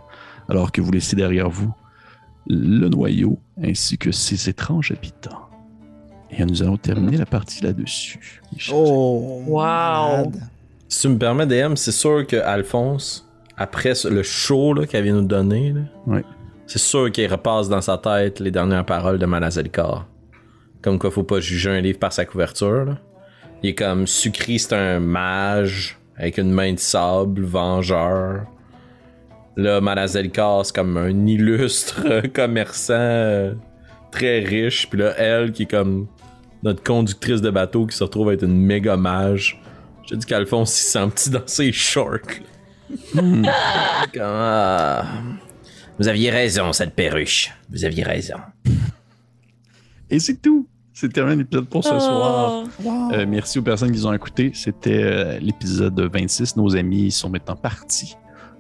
alors que vous laissez derrière vous le noyau ainsi que ses étranges habitants. Et nous allons terminer la partie là-dessus. Oh. Wow. Si tu me permets, DM, c'est sûr que Alphonse, après le show qu'elle vient nous donner, là, c'est sûr qu'il repasse dans sa tête les dernières paroles de Manazalkar. Comme quoi, faut pas juger un livre par sa couverture. là. Il est comme Sucri, c'est un mage avec une main de sable, vengeur. Là, Malazelka, c'est comme un illustre commerçant euh, très riche. Puis là, elle qui est comme notre conductrice de bateau qui se retrouve à être une méga mage. J'ai dit qu'Alphonse il se sent petit dans ses shorts. Comme, ah. Vous aviez raison, cette perruche. Vous aviez raison. Et c'est tout. C'est terminé l'épisode pour ce soir. Wow. Euh, merci aux personnes qui nous ont écoutés. C'était euh, l'épisode 26. Nos amis sont maintenant partis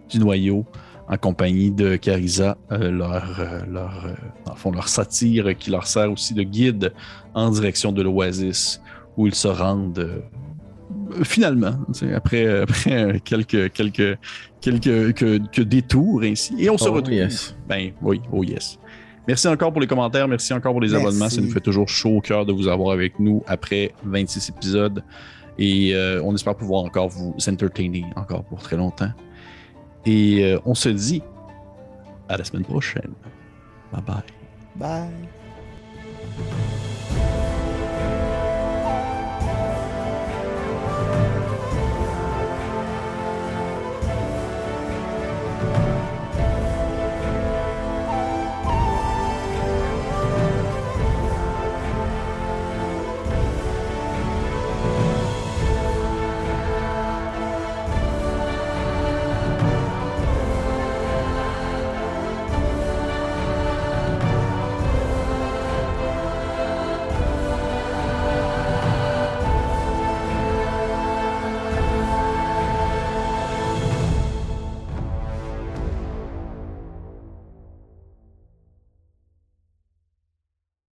du noyau en compagnie de Carisa, euh, leur, leur, euh, fond, leur satire qui leur sert aussi de guide en direction de l'oasis où ils se rendent euh, finalement, après, après quelques, quelques, quelques que, que détours ainsi. Et on se Oh, retrouve. yes. Ben oui, oh yes. Merci encore pour les commentaires, merci encore pour les Merci. abonnements. Ça nous fait toujours chaud au cœur de vous avoir avec nous après 26 épisodes. Et euh, on espère pouvoir encore vous entertainer encore pour très longtemps. Et euh, on se dit à la semaine prochaine. Bye bye. Bye.